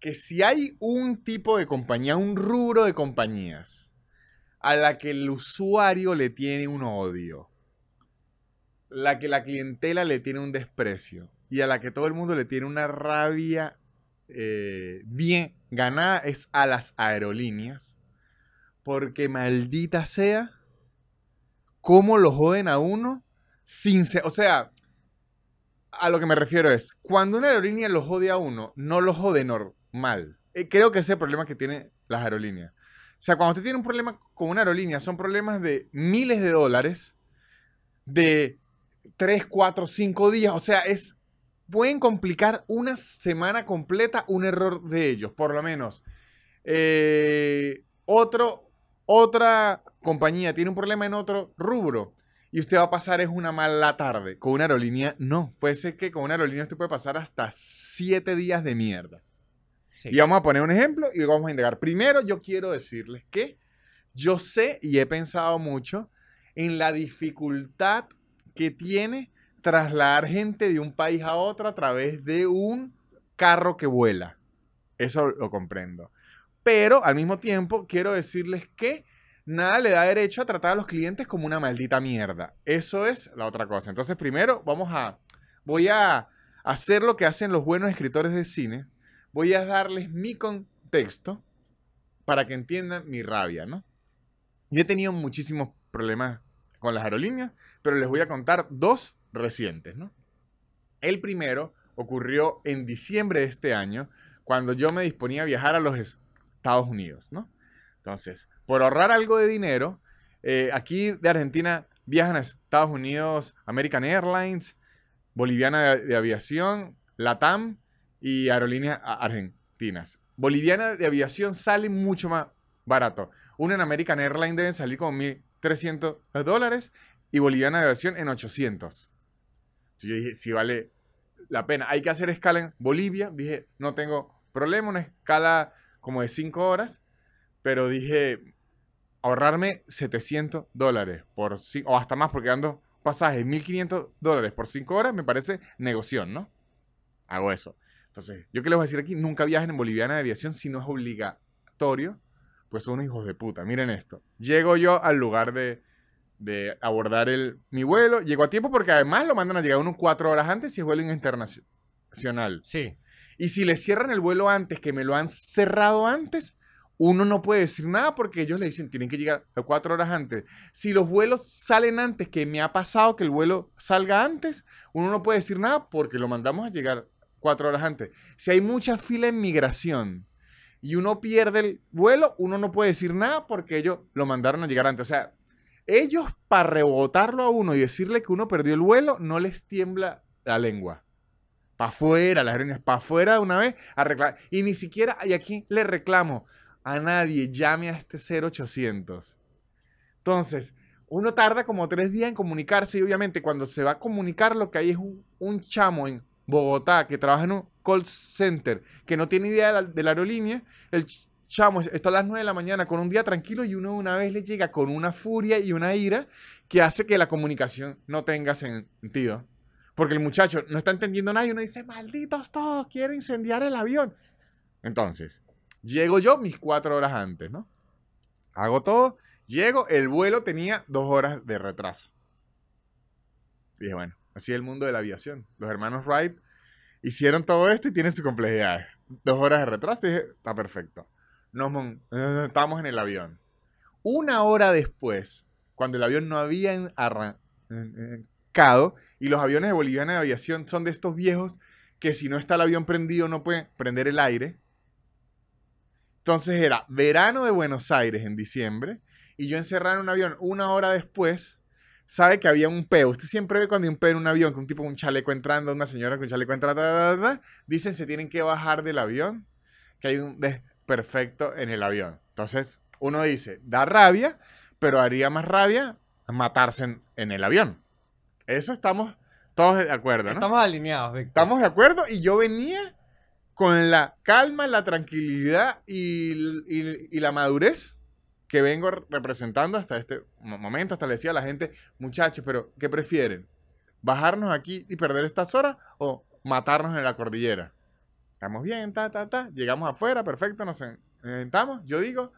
que si hay un tipo de compañía, un rubro de compañías a la que el usuario le tiene un odio, la que la clientela le tiene un desprecio y a la que todo el mundo le tiene una rabia eh, bien ganada es a las aerolíneas. Porque maldita sea, cómo lo joden a uno sin ser, o sea, a lo que me refiero es, cuando una aerolínea lo jode a uno, no lo jode normal. Eh, creo que ese es el problema que tienen las aerolíneas. O sea, cuando usted tiene un problema con una aerolínea, son problemas de miles de dólares, de 3, 4, 5 días. O sea, es. Pueden complicar una semana completa un error de ellos, por lo menos. Eh, otra compañía tiene un problema en otro rubro y usted va a pasar es una mala tarde. Con una aerolínea, no. Puede ser que con una aerolínea usted puede pasar hasta 7 días de mierda. Y vamos a poner un ejemplo y vamos a indagar. Primero, yo quiero decirles que yo sé y he pensado mucho en la dificultad que tiene trasladar gente de un país a otro a través de un carro que vuela. Eso lo comprendo. Pero al mismo tiempo quiero decirles que nada le da derecho a tratar a los clientes como una maldita mierda. Eso es la otra cosa. Entonces, primero vamos a voy a hacer lo que hacen los buenos escritores de cine. Voy a darles mi contexto para que entiendan mi rabia, ¿no? Yo he tenido muchísimos problemas con las aerolíneas, pero les voy a contar dos recientes, ¿no? El primero ocurrió en diciembre de este año, cuando yo me disponía a viajar a los Estados Unidos, ¿no? Entonces, por ahorrar algo de dinero, eh, aquí de Argentina viajan a Estados Unidos American Airlines, Boliviana de, de Aviación, LATAM y Aerolíneas Argentinas. Boliviana de Aviación sale mucho más barato. Una en American Airlines deben salir como 1.300 dólares y Boliviana de Aviación en 800. Entonces yo dije, si vale la pena. Hay que hacer escala en Bolivia. Dije, no tengo problema, una escala como de 5 horas. Pero dije, ahorrarme 700 dólares por o hasta más porque ando pasajes 1500 dólares por 5 horas me parece negoción, ¿no? Hago eso. Entonces, yo que les voy a decir aquí, nunca viajen en Boliviana de Aviación si no es obligatorio, pues son unos hijos de puta. Miren esto. Llego yo al lugar de, de abordar el, mi vuelo, llego a tiempo porque además lo mandan a llegar unos 4 horas antes si es vuelo internacional. Sí. Y si le cierran el vuelo antes, que me lo han cerrado antes, uno no puede decir nada porque ellos le dicen tienen que llegar a cuatro horas antes. Si los vuelos salen antes, que me ha pasado que el vuelo salga antes, uno no puede decir nada porque lo mandamos a llegar cuatro horas antes. Si hay mucha fila en migración y uno pierde el vuelo, uno no puede decir nada porque ellos lo mandaron a llegar antes. O sea, ellos para rebotarlo a uno y decirle que uno perdió el vuelo, no les tiembla la lengua para afuera, las aerolíneas, para afuera una vez a reclamar. Y ni siquiera, y aquí le reclamo a nadie, llame a este 0800. Entonces, uno tarda como tres días en comunicarse y obviamente cuando se va a comunicar lo que hay es un, un chamo en Bogotá que trabaja en un call center que no tiene idea de la, de aerolínea, el ch- chamo está a las 9 de la mañana con un día tranquilo y uno una vez le llega con una furia y una ira que hace que la comunicación no tenga sentido. Porque el muchacho no está entendiendo nada y uno dice, malditos todos, quiere incendiar el avión. Entonces, llego yo mis cuatro horas antes, ¿no? Hago todo, llego, el vuelo tenía dos horas de retraso. Dije, bueno, así es el mundo de la aviación. Los hermanos Wright hicieron todo esto y tienen sus complejidades. Dos horas de retraso y dije, está perfecto. Nos eh, estamos en el avión. Una hora después, cuando el avión no había arrancado, y los aviones de Boliviana de Aviación son de estos viejos que si no está el avión prendido no pueden prender el aire. Entonces era verano de Buenos Aires en diciembre, y yo encerrado en un avión una hora después, sabe que había un peo. Usted siempre ve cuando hay un peo en un avión, que un tipo con un chaleco entrando, una señora con un chaleco entrando, ta, ta, dicen se tienen que bajar del avión, que hay un desperfecto en el avión. Entonces, uno dice, da rabia, pero haría más rabia matarse en, en el avión. Eso estamos todos de acuerdo, ¿no? Estamos alineados. Estamos de acuerdo y yo venía con la calma, la tranquilidad y, y- y la madurez que vengo re- representando hasta este mo- momento. Hasta le decía a la gente, muchachos, pero ¿qué prefieren? ¿Bajarnos aquí y perder estas horas o matarnos en la cordillera? Estamos bien, ta, ta, ta. Llegamos afuera, perfecto, nos en- sentamos. Yo digo,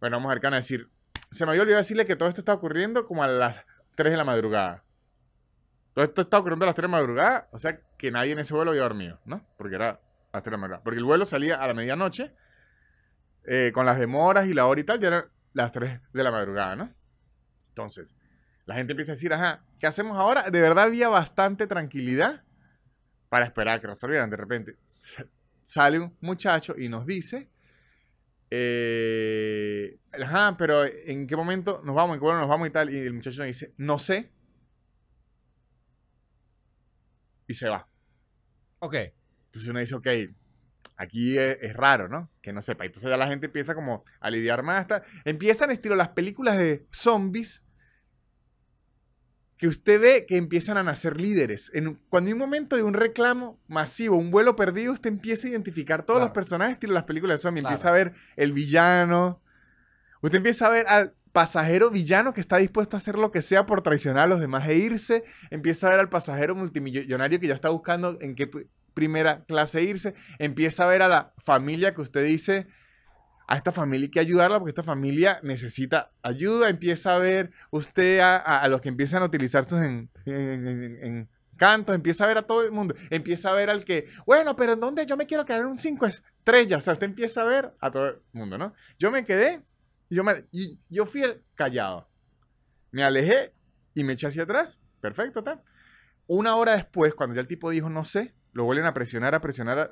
bueno, vamos a ver a decir. Se me había olvidado decirle que todo esto está ocurriendo como a las 3 de la madrugada. Todo esto está ocurriendo a las 3 de la madrugada, o sea que nadie en ese vuelo había dormido, ¿no? Porque era a las 3 de la madrugada. Porque el vuelo salía a la medianoche, eh, con las demoras y la hora y tal, ya eran las 3 de la madrugada, ¿no? Entonces, la gente empieza a decir, ajá, ¿qué hacemos ahora? De verdad había bastante tranquilidad para esperar a que resolvieran. De repente sale un muchacho y nos dice, eh, ajá, pero ¿en qué momento nos vamos? ¿En qué vuelo nos vamos y tal? Y el muchacho nos dice, no sé. Y se va. Ok. Entonces uno dice, ok, aquí es, es raro, ¿no? Que no sepa. Entonces ya la gente empieza como a lidiar más. Hasta, empiezan estilo las películas de zombies que usted ve que empiezan a nacer líderes. En, cuando hay un momento de un reclamo masivo, un vuelo perdido, usted empieza a identificar todos Claro. los personajes estilo las películas de zombies. Claro. Empieza a ver el villano. Usted empieza a ver al pasajero villano que está dispuesto a hacer lo que sea por traicionar a los demás e irse. Empieza a ver al pasajero multimillonario que ya está buscando en qué primera clase irse. Empieza a ver a la familia que usted dice, a esta familia hay que ayudarla porque esta familia necesita ayuda. Empieza a ver usted a, a- a los que empiezan a utilizar sus en, en- en- en- cantos. Empieza a ver a todo el mundo. Empieza a ver al que, bueno, pero ¿en dónde yo me quiero quedar en un 5 estrellas? O sea, usted empieza a ver a todo el mundo, ¿no? Yo me quedé, yo, me, yo fui el callado. Me alejé y me eché hacia atrás. Perfecto, tal. Una hora después, cuando ya el tipo dijo no sé, lo vuelven a presionar, a presionar, a,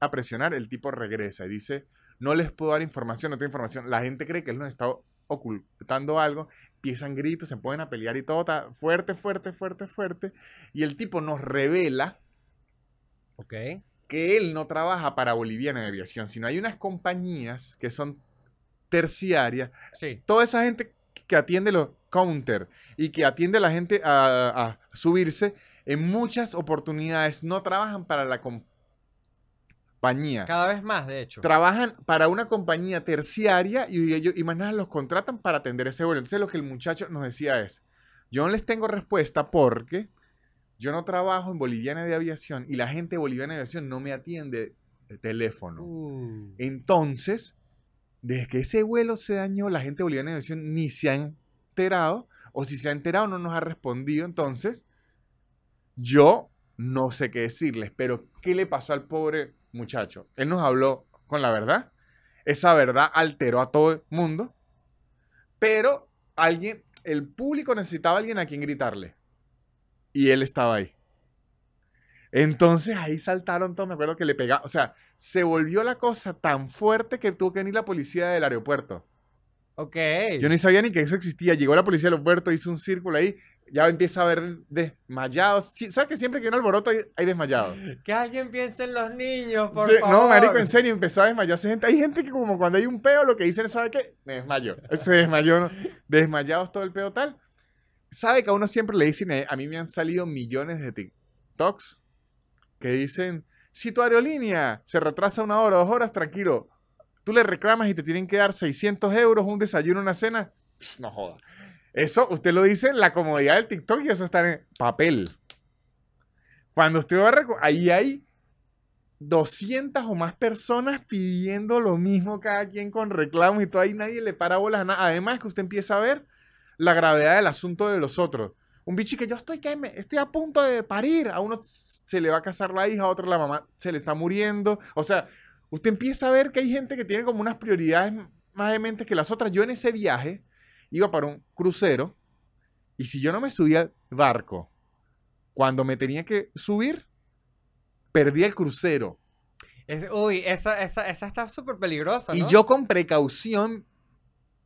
a presionar, el tipo regresa y dice, no les puedo dar información, no tengo información. La gente cree que él nos está ocultando algo, empiezan gritos, se ponen a pelear y todo, está fuerte, fuerte, fuerte, fuerte. Y el tipo nos revela Ok. que él no trabaja para Boliviana de Aviación, sino hay unas compañías que son terciarias Sí. toda esa gente que atiende los counter y que atiende a la gente a, a subirse, en muchas oportunidades no trabajan para la compañía. Cada vez más, de hecho. Trabajan para una compañía terciaria y ellos y más nada los contratan para atender ese vuelo. Entonces lo que el muchacho nos decía es, yo no les tengo respuesta porque yo no trabajo en Boliviana de Aviación y la gente de Boliviana de Aviación no me atiende de teléfono. Uh, Entonces, desde que ese vuelo se dañó, la gente boliviana de aviación ni se ha enterado, o si se ha enterado no nos ha respondido. Entonces, yo no sé qué decirles, pero ¿qué le pasó al pobre muchacho? Él nos habló con la verdad. Esa verdad alteró a todo el mundo, pero alguien, el público necesitaba a alguien a quien gritarle. Y él estaba ahí. Entonces ahí saltaron todos, me acuerdo que le pegaba, o sea, se volvió la cosa tan fuerte que tuvo que venir la policía del aeropuerto. ok. Yo ni sabía ni que eso existía. Llegó la policía del aeropuerto, hizo un círculo ahí, ya empieza a haber desmayados. ¿Sabes que siempre que hay un alboroto hay, hay desmayados? Que alguien piense en los niños, por Sí, favor. no, marico, en serio, empezó a desmayarse gente. Hay gente que como cuando hay un peo, lo que dicen es, ¿sabe qué? Me desmayó. Se desmayó, ¿no? desmayados todo el peo tal. ¿Sabe que a uno siempre le dicen, eh, a mí me han salido millones de TikToks que dicen, si tu aerolínea se retrasa una hora, dos horas, tranquilo, tú le reclamas y te tienen que dar 600 euros, un desayuno, una cena, Pss, no joda. Eso usted lo dice en la comodidad del TikTok y eso está en papel. Cuando usted va a ahí hay 200 o más personas pidiendo lo mismo, cada quien con reclamos y todo, ahí nadie le para bolas a nada. Además que usted empieza a ver la gravedad del asunto de los otros. Un bicho que yo estoy, que me- estoy a punto de parir, a uno se le va a casar la hija, a otro la mamá se le está muriendo. O sea, usted empieza a ver que hay gente que tiene como unas prioridades más de mente que las otras. Yo en ese viaje iba para un crucero y si yo no me subía al barco cuando me tenía que subir, perdía el crucero. Es- uy, esa, esa, esa está súper peligrosa, Y yo con precaución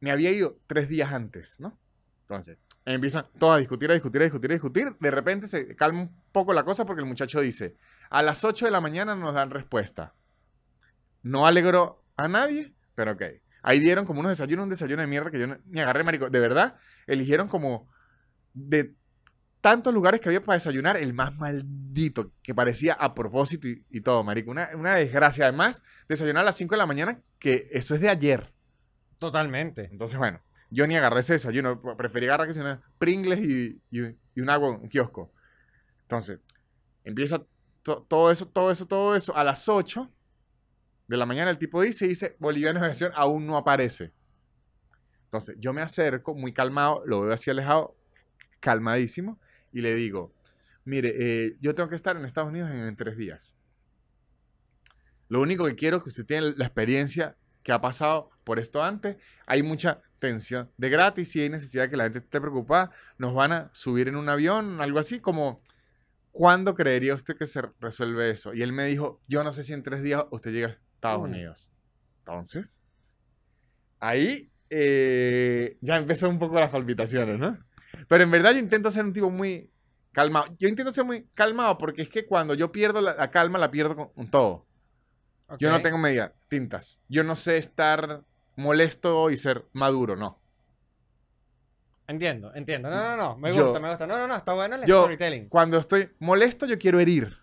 me había ido tres días antes, ¿no? Entonces, empiezan todos a discutir, a discutir, a discutir, a discutir. De repente se calma un poco la cosa porque el muchacho dice, a las 8 de la mañana nos dan respuesta. No alegró a nadie, pero ok. Ahí dieron como unos desayunos, un desayuno de mierda que yo ni agarré, marico. De verdad, eligieron como de tantos lugares que había para desayunar, el más maldito, que parecía a propósito y, y todo, marico. Una, una desgracia. Además, desayunar a las 5 de la mañana, que eso es de ayer. Totalmente. Entonces, bueno, yo ni agarré ese desayuno. Preferí agarrar que sea una Pringles y, y- y un agua en un kiosco. Entonces, empieza to- todo eso, todo eso, todo eso. A las 8 de la mañana el tipo dice, dice, Boliviano de Navegación aún no aparece. Entonces, yo me acerco muy calmado, lo veo así alejado, calmadísimo, y le digo, mire, eh, yo tengo que estar en Estados Unidos en, en tres días. Lo único que quiero es que usted tiene la experiencia que ha pasado por esto antes. Hay mucha tensión de gratis y hay necesidad de que la gente esté preocupada. Nos van a subir en un avión, algo así como... ¿Cuándo creería usted que se resuelve eso? Y él me dijo, yo no sé si en tres días usted llega Estados Uh. Unidos. Entonces, ahí eh, ya empezó un poco las palpitaciones, ¿no? Pero en verdad yo intento ser un tipo muy calmado. Yo intento ser muy calmado porque es que cuando yo pierdo la, la calma, la pierdo con, con todo. Yo no tengo media tintas. Yo no sé estar molesto y ser maduro, no. Entiendo, entiendo. No, no, no. Me Yo- gusta, me gusta. No, no, no. Está bueno el Yo- storytelling. Cuando estoy molesto, yo quiero herir.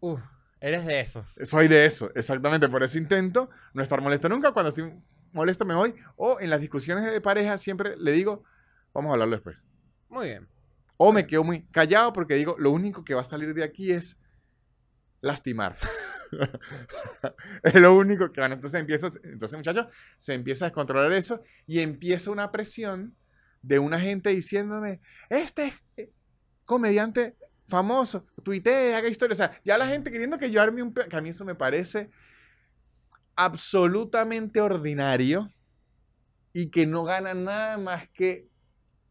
Uf, eres de esos. Soy de eso, exactamente. Por eso intento no estar molesto nunca. Cuando estoy molesto me voy. O en las discusiones de pareja siempre le digo, vamos a hablarlo después. Muy bien. O me quedo muy callado porque digo, lo único que va a salir de aquí es lastimar. es lo único que van. Entonces empiezo, entonces muchachos, se empieza a descontrolar eso y empieza una presión de una gente diciéndome, este eh, comediante famoso, tuitee, haga historia. O sea, ya la gente queriendo que yo arme un... Que a mí eso me parece absolutamente ordinario y que no gana nada más que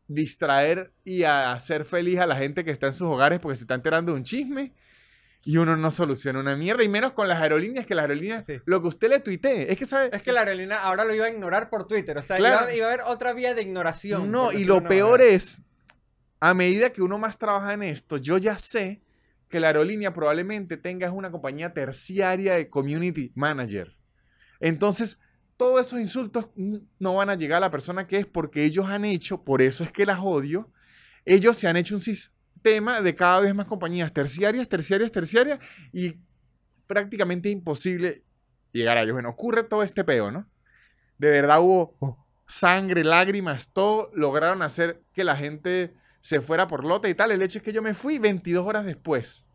distraer y hacer feliz a la gente que está en sus hogares porque se está enterando de un chisme y uno no soluciona una mierda y menos con las aerolíneas que las aerolíneas Sí. lo que usted le tuitee es que sabe Es que la aerolínea ahora lo iba a ignorar por Twitter. O sea, Claro. iba, iba a haber otra vía de ignoración. no y lo peor es a medida que uno más trabaja en esto yo ya sé que la aerolínea probablemente tenga una compañía terciaria de community manager entonces todos esos insultos no van a llegar a la persona que es porque ellos han hecho, por eso es que las odio, ellos se han hecho un sistema de cada vez más compañías terciarias, terciarias, terciarias y prácticamente imposible llegar a ellos. Bueno, ocurre todo este peo, ¿no? De verdad hubo oh, sangre, lágrimas, todo lograron hacer que la gente se fuera por lote y tal. El hecho es que yo me fui 22 horas después.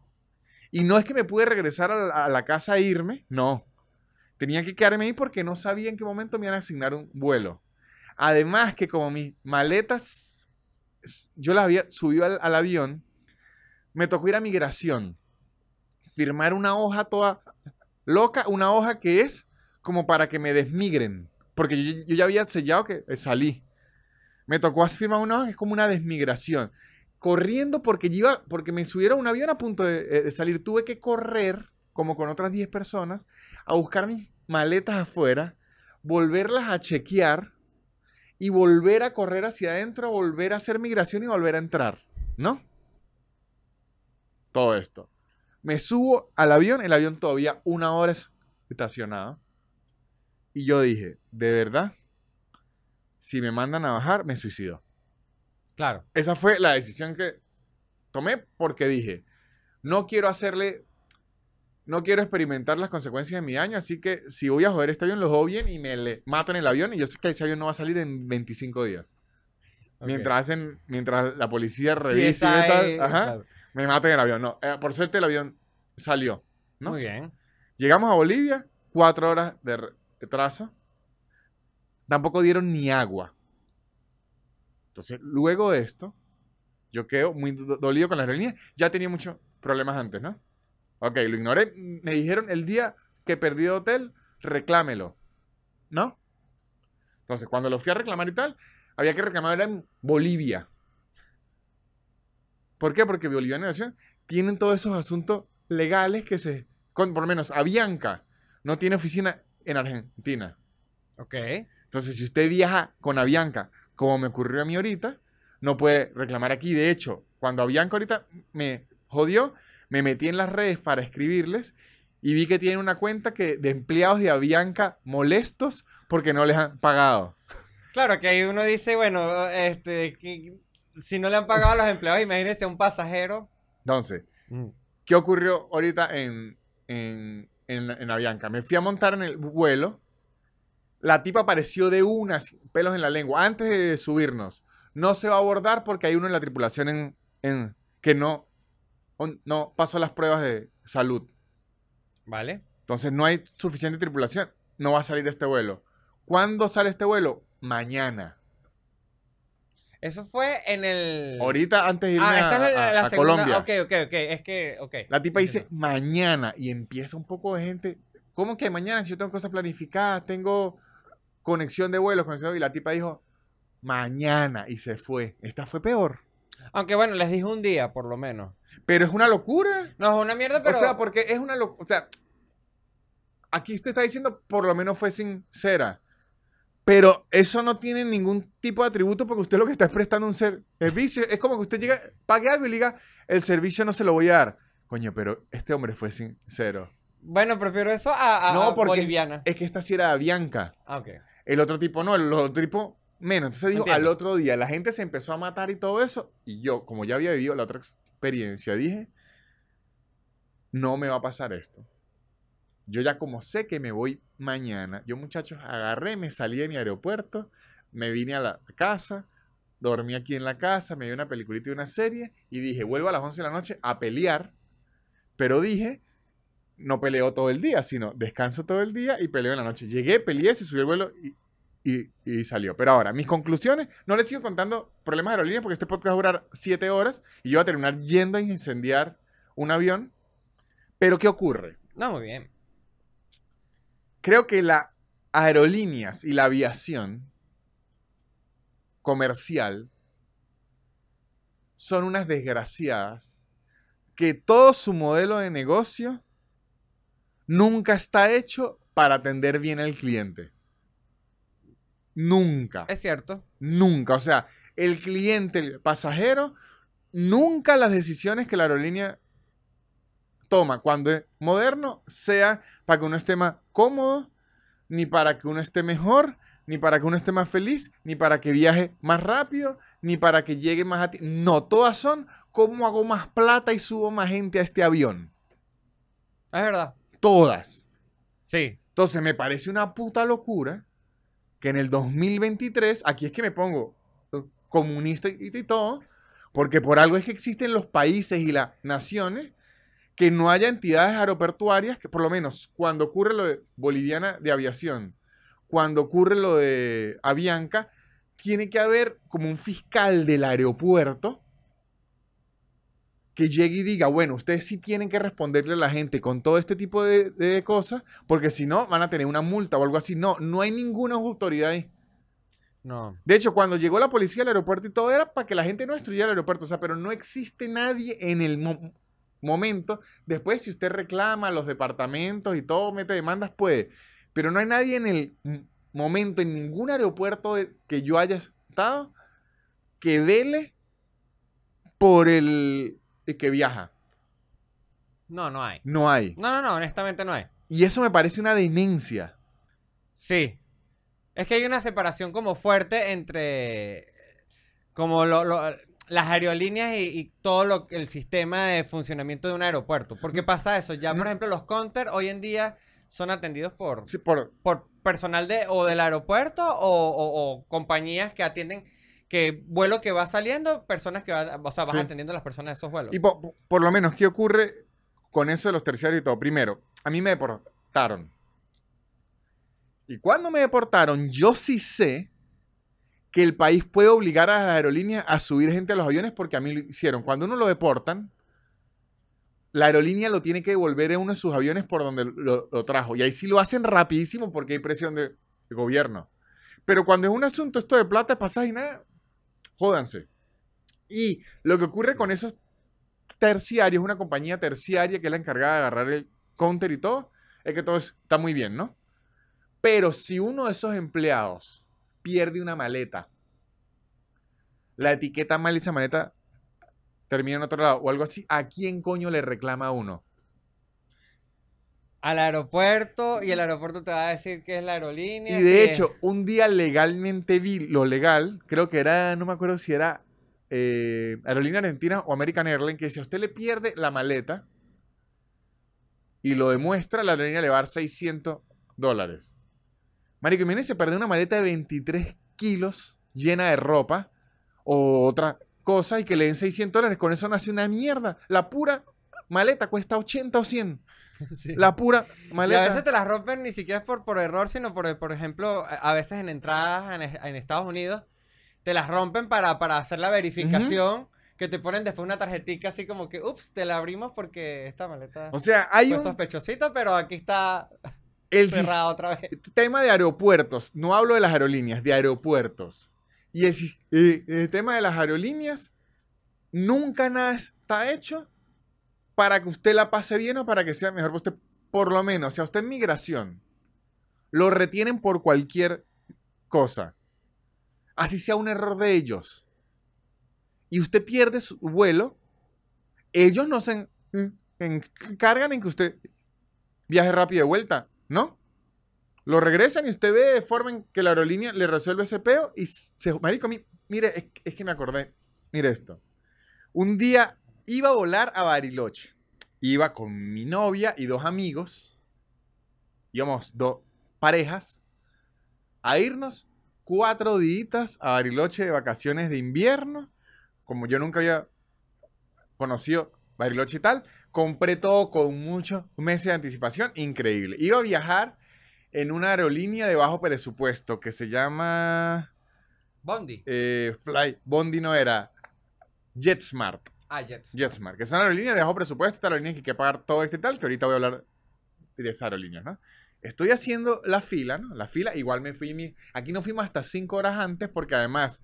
Y no es que me pude regresar a la, casa e irme, no. Tenía que quedarme ahí porque no sabía en qué momento me iban a asignar un vuelo. Además que como mis maletas, yo las había subido al, al avión, me tocó ir a migración. Firmar una hoja toda loca, una hoja que es como para que me desmigren. Porque yo, yo ya había sellado que eh, salí. Me tocó firmar una es como una desmigración. Corriendo porque iba, porque me subieron un avión a punto de, eh, de salir. Tuve que correr, como con otras 10 personas, a buscar mis maletas afuera, volverlas a chequear y volver a correr hacia adentro, volver a hacer migración y volver a entrar. ¿No? Todo esto. Me subo al avión, el avión todavía una hora es- estacionado. Y yo dije, de verdad, si me mandan a bajar, me suicido. Claro. Esa fue la decisión que tomé porque dije, no quiero hacerle, no quiero experimentar las consecuencias de mi daño, así que si voy a joder este avión, lo jodo bien y me le mato en el avión y yo sé que ese avión no va a salir en 25 días. ok. Mientras hacen, mientras la policía Sí, revisa ajá, claro. me mato en el avión. No, eh, por suerte el avión salió. ¿no? Muy bien. Llegamos a Bolivia, cuatro horas de re- retraso. Tampoco dieron ni agua. Entonces, luego de esto, yo quedo muy do- dolido con la aerolínea. Ya tenía muchos problemas antes, ¿no? Ok, lo ignoré. Me dijeron el día que perdí de hotel, reclámelo. ¿No? Entonces, cuando lo fui a reclamar y tal, había que reclamar en Bolivia. ¿Por qué? Porque Bolivia y Nación tienen todos esos asuntos legales que se... Por lo menos, Avianca no tiene oficina en Argentina. Ok. Entonces, si usted viaja con Avianca, como me ocurrió a mí ahorita, no puede reclamar aquí. De hecho, cuando Avianca ahorita me jodió, me metí en las redes para escribirles y vi que tienen una cuenta que, de empleados de Avianca molestos porque no les han pagado. Claro, que ahí uno dice, bueno, este, que si no le han pagado a los empleados, imagínese a un pasajero. Entonces, ¿qué ocurrió ahorita en, en, en, en Avianca? Me fui a montar en el vuelo. La tipa apareció de unas pelos en la lengua antes de subirnos. No se va a abordar porque hay uno en la tripulación en, en- que no, on- no pasó las pruebas de salud. ¿Vale? Entonces no hay suficiente tripulación. No va a salir este vuelo. ¿Cuándo sale este vuelo? Mañana. Eso fue en el... Ahorita antes de irme Ah, esta a, es la, a- la a segunda. Colombia. Ok, ok, ok. Es que, ok. La tipa dice mañana y empieza un poco de gente. ¿Cómo que mañana si yo tengo cosas planificadas? Tengo conexión de vuelos, conexión de- Y la tipa dijo mañana y se fue. Esta fue peor. Aunque bueno, les dijo un día, por lo menos. Pero es una locura. No, es una mierda, pero... O sea, porque es una locura. O sea, aquí usted está diciendo por lo menos fue sincera. Pero eso no tiene ningún tipo de atributo porque usted lo que está es prestando un ser- servicio. Es como que usted llega, pague algo y le diga, el servicio no se lo voy a dar. Coño, pero este hombre fue sincero. Bueno, prefiero eso a, a, No, a boliviana. Es que esta sí era Bianca. Ah, ok. El otro tipo no, el otro tipo menos. Entonces dijo, Entiendo. al otro día la gente se empezó a matar y todo eso. Y yo, como ya había vivido la otra experiencia, dije, no me va a pasar esto. Yo ya como sé que me voy mañana, yo muchachos agarré, me salí de mi aeropuerto, me vine a la casa, dormí aquí en la casa, me vi una peliculita y una serie y dije, vuelvo a las 11 de la noche a pelear, pero dije, no peleo todo el día, sino descanso todo el día y peleo en la noche. Llegué, peleé, se subió el vuelo y, y- y salió. Pero ahora, mis conclusiones, no les sigo contando problemas de aerolíneas porque este podcast va a durar 7 horas y yo voy a terminar yendo a incendiar un avión. Pero ¿qué ocurre? No, muy bien. Creo que las aerolíneas y la aviación comercial son unas desgraciadas que todo su modelo de negocio nunca está hecho para atender bien al cliente. Nunca. Es cierto. Nunca. O sea, el cliente, el pasajero, nunca las decisiones que la aerolínea toma cuando es moderno sea para que uno esté más cómodo, ni para que uno esté mejor, ni para que uno esté más feliz, ni para que viaje más rápido, ni para que llegue más a ti. No, todas son cómo hago más plata y subo más gente a este avión. Es verdad. Todas. Sí. Entonces me parece una puta locura que en el 2023, aquí es que me pongo comunista y, y todo, porque por algo es que existen los países y las naciones que no haya entidades aeroportuarias que por lo menos cuando ocurre lo de Boliviana de Aviación, cuando ocurre lo de Avianca, tiene que haber como un fiscal del aeropuerto que llegue y diga, bueno, ustedes sí tienen que responderle a la gente con todo este tipo de, de cosas, porque si no, van a tener una multa o algo así. No, no hay ninguna autoridad ahí. No. De hecho, cuando llegó la policía al aeropuerto y todo era para que la gente no destruyera el aeropuerto, o sea, pero no existe nadie en el mo- momento. Después, si usted reclama a los departamentos y todo, mete demandas, puede. Pero no hay nadie en el momento, en ningún aeropuerto que yo haya estado, que vele por el que viaja. No, no hay. No hay. No, no, no, honestamente no hay. Y eso me parece una demencia. Sí. Es que hay una separación como fuerte entre como lo- lo- las aerolíneas y, y todo lo, el sistema de funcionamiento de un aeropuerto. ¿Por qué pasa eso? Ya, por ejemplo, los counter hoy en día son atendidos por, Sí, por, por personal de o del aeropuerto o, o- o compañías que atienden que vuelo que va saliendo, personas que van, o sea, van Sí. atendiendo a las personas de esos vuelos. Y po- po- por, lo menos, ¿qué ocurre con eso de los terciarios y todo? Primero, a mí me deportaron. Y cuando me deportaron, yo sí sé que el país puede obligar a las aerolíneas a subir gente a los aviones porque a mí lo hicieron. Cuando uno lo deportan, la aerolínea lo tiene que devolver en uno de sus aviones por donde lo, lo trajo. Y ahí sí lo hacen rapidísimo porque hay presión de, de gobierno. Pero cuando es un asunto esto de plata, pasaje y nada, jódanse. Y lo que ocurre con esos terciarios, una compañía terciaria que es la encargada de agarrar el counter y todo, es que todo está muy bien, ¿no? Pero si uno de esos empleados pierde una maleta, la etiqueta mal y esa maleta termina en otro lado o algo así, ¿a quién coño le reclama uno? Al aeropuerto y el aeropuerto te va a decir que es la aerolínea. Y de hecho, un día legalmente vi lo legal, creo que era, no me acuerdo si era eh, Aerolínea Argentina o American Airlines, que si a usted le pierde la maleta y lo demuestra, la aerolínea le va a dar 600 dólares. Marico, imagínese se perdió una maleta de 23 kilos llena de ropa o otra cosa y que le den 600 dólares. Con eso nace una mierda. La pura maleta cuesta 80 o 100. Sí. La pura Y maleta. a veces te las rompen ni siquiera por, por error, sino por, por ejemplo, a veces en entradas en, en Estados Unidos, te las rompen para, para hacer la verificación, que te ponen después una tarjetita así como que, ups, te la abrimos porque esta maleta O sea, hay un sospechosita, pero aquí está el otra vez. tema de aeropuertos, no hablo de las aerolíneas, de aeropuertos. Y el, eh, el tema de las aerolíneas, nunca nada está hecho para que usted la pase bien o para que sea mejor usted. Por lo menos, si a usted en migración lo retienen por cualquier cosa, así sea un error de ellos, y usted pierde su vuelo, ellos no se en- en- encargan en que usted viaje rápido de vuelta, ¿no? Lo regresan y usted ve de forma en que la aerolínea le resuelve ese peo y se... Marico, mi- mire, es que me acordé. Mire esto. Un día iba a volar a Bariloche. Iba con mi novia y dos amigos. Íbamos dos parejas a irnos cuatro días a Bariloche de vacaciones de invierno. Como yo nunca había conocido Bariloche y tal, compré todo con muchos meses de anticipación. Increíble. Iba a viajar en una aerolínea de bajo presupuesto que se llama Bondi. eh, Fly. Bondi no era JetSmart. Ah, Jets. JetSmart, que es una aerolínea de bajo presupuesto, esta aerolínea que hay que pagar todo este y tal, que ahorita voy a hablar de esa aerolínea, ¿no? Estoy haciendo la fila, ¿no? La fila, igual me fui, mi... aquí no fuimos hasta cinco horas antes porque además,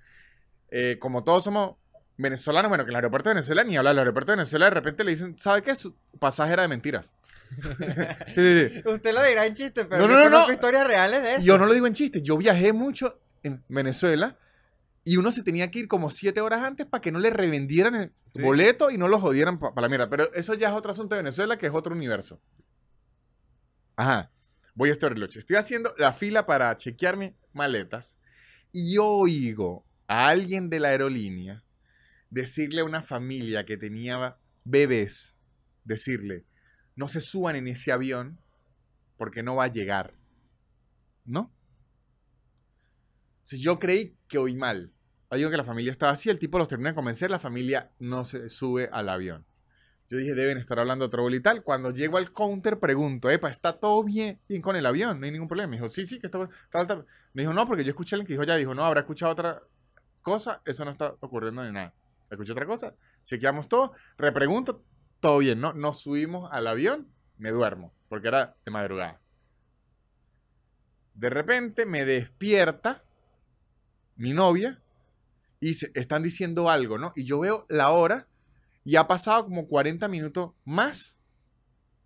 eh, como todos somos venezolanos, bueno, que el aeropuerto de Venezuela, ni hablar del aeropuerto de Venezuela, de repente le dicen, ¿sabe qué? Su pasaje era de mentiras. Usted lo dirá en chiste, pero No, no, no, no. historias reales de eso. Yo no lo digo en chiste, yo viajé mucho en Venezuela y uno se tenía que ir como siete horas antes para que no le revendieran el Sí. boleto y no lo jodieran para la mierda. Pero eso ya es otro asunto de Venezuela que es otro universo. Ajá, voy a este Bariloche. Estoy haciendo la fila para chequear mis maletas y oigo a alguien de la aerolínea decirle a una familia que tenía bebés, decirle, no se suban en ese avión porque no va a llegar. ¿No? Si yo creí que oí mal. Digo que la familia estaba así, el tipo los termina de convencer, la familia no se sube al avión. Yo dije, deben estar hablando otro y tal. Cuando llego al counter, pregunto, epa, ¿está todo bien, bien con el avión? No hay ningún problema. Me dijo, sí, sí, que está tal. Me dijo, no, porque yo escuché a que dijo, ya, dijo, no, habrá escuchado otra cosa, eso no está ocurriendo ni nada. Escuché otra cosa, chequeamos todo, repregunto, todo bien, ¿no? Nos subimos al avión, me duermo, porque era de madrugada. De repente me despierta mi novia y se, están diciendo algo, ¿no? Y yo veo la hora y ha pasado como 40 minutos más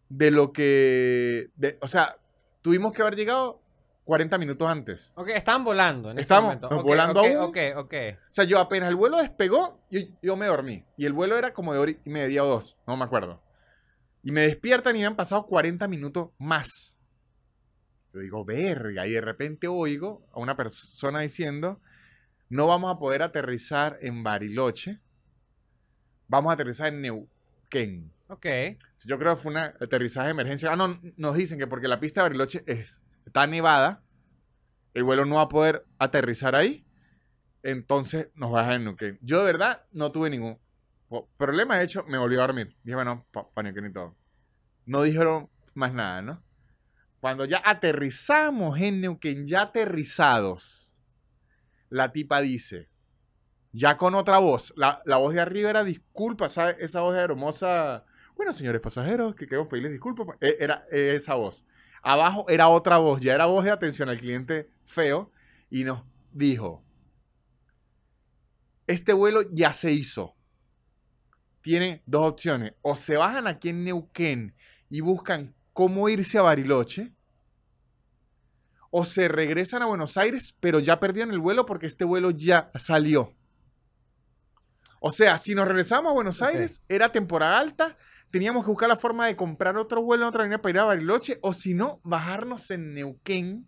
de lo que... de- o sea, tuvimos que haber llegado 40 minutos antes. Ok, estaban volando en ese Estamos momento. Ok, volando ok, aún. Ok, ok. O sea, yo apenas el vuelo despegó, yo, yo me dormí. Y el vuelo era como de hora y media o dos, no me acuerdo. Y me despiertan y han pasado 40 minutos más. Yo digo, verga. Y de repente oigo a una persona diciendo, no vamos a poder aterrizar en Bariloche. Vamos a aterrizar en Neuquén. Ok. Yo creo que fue un aterrizaje de emergencia. Ah, no, nos dicen que porque la pista de Bariloche es, está nevada, el vuelo no va a poder aterrizar ahí, entonces nos bajan en Neuquén. Yo de verdad no tuve ningún problema, de hecho me volví a dormir. Dije, bueno, para Neuquén y todo. No dijeron más nada, ¿no? Cuando ya aterrizamos en Neuquén, ya aterrizados, la tipa dice, ya con otra voz, la, la voz de arriba era disculpa, ¿sabes? Esa voz de hermosa. Bueno, señores pasajeros, que queremos pedirles disculpas. e- Era esa voz. Abajo era otra voz, ya era voz de atención al cliente feo. y nos dijo, este vuelo ya se hizo. Tiene dos opciones. O se bajan aquí en Neuquén y buscan cómo irse a Bariloche. O se regresan a Buenos Aires, pero ya perdieron el vuelo porque este vuelo ya salió. O sea, si nos regresamos a Buenos. Aires, era temporada alta, teníamos que buscar la forma de comprar otro vuelo en otra línea para ir a Bariloche, o si no, bajarnos en Neuquén.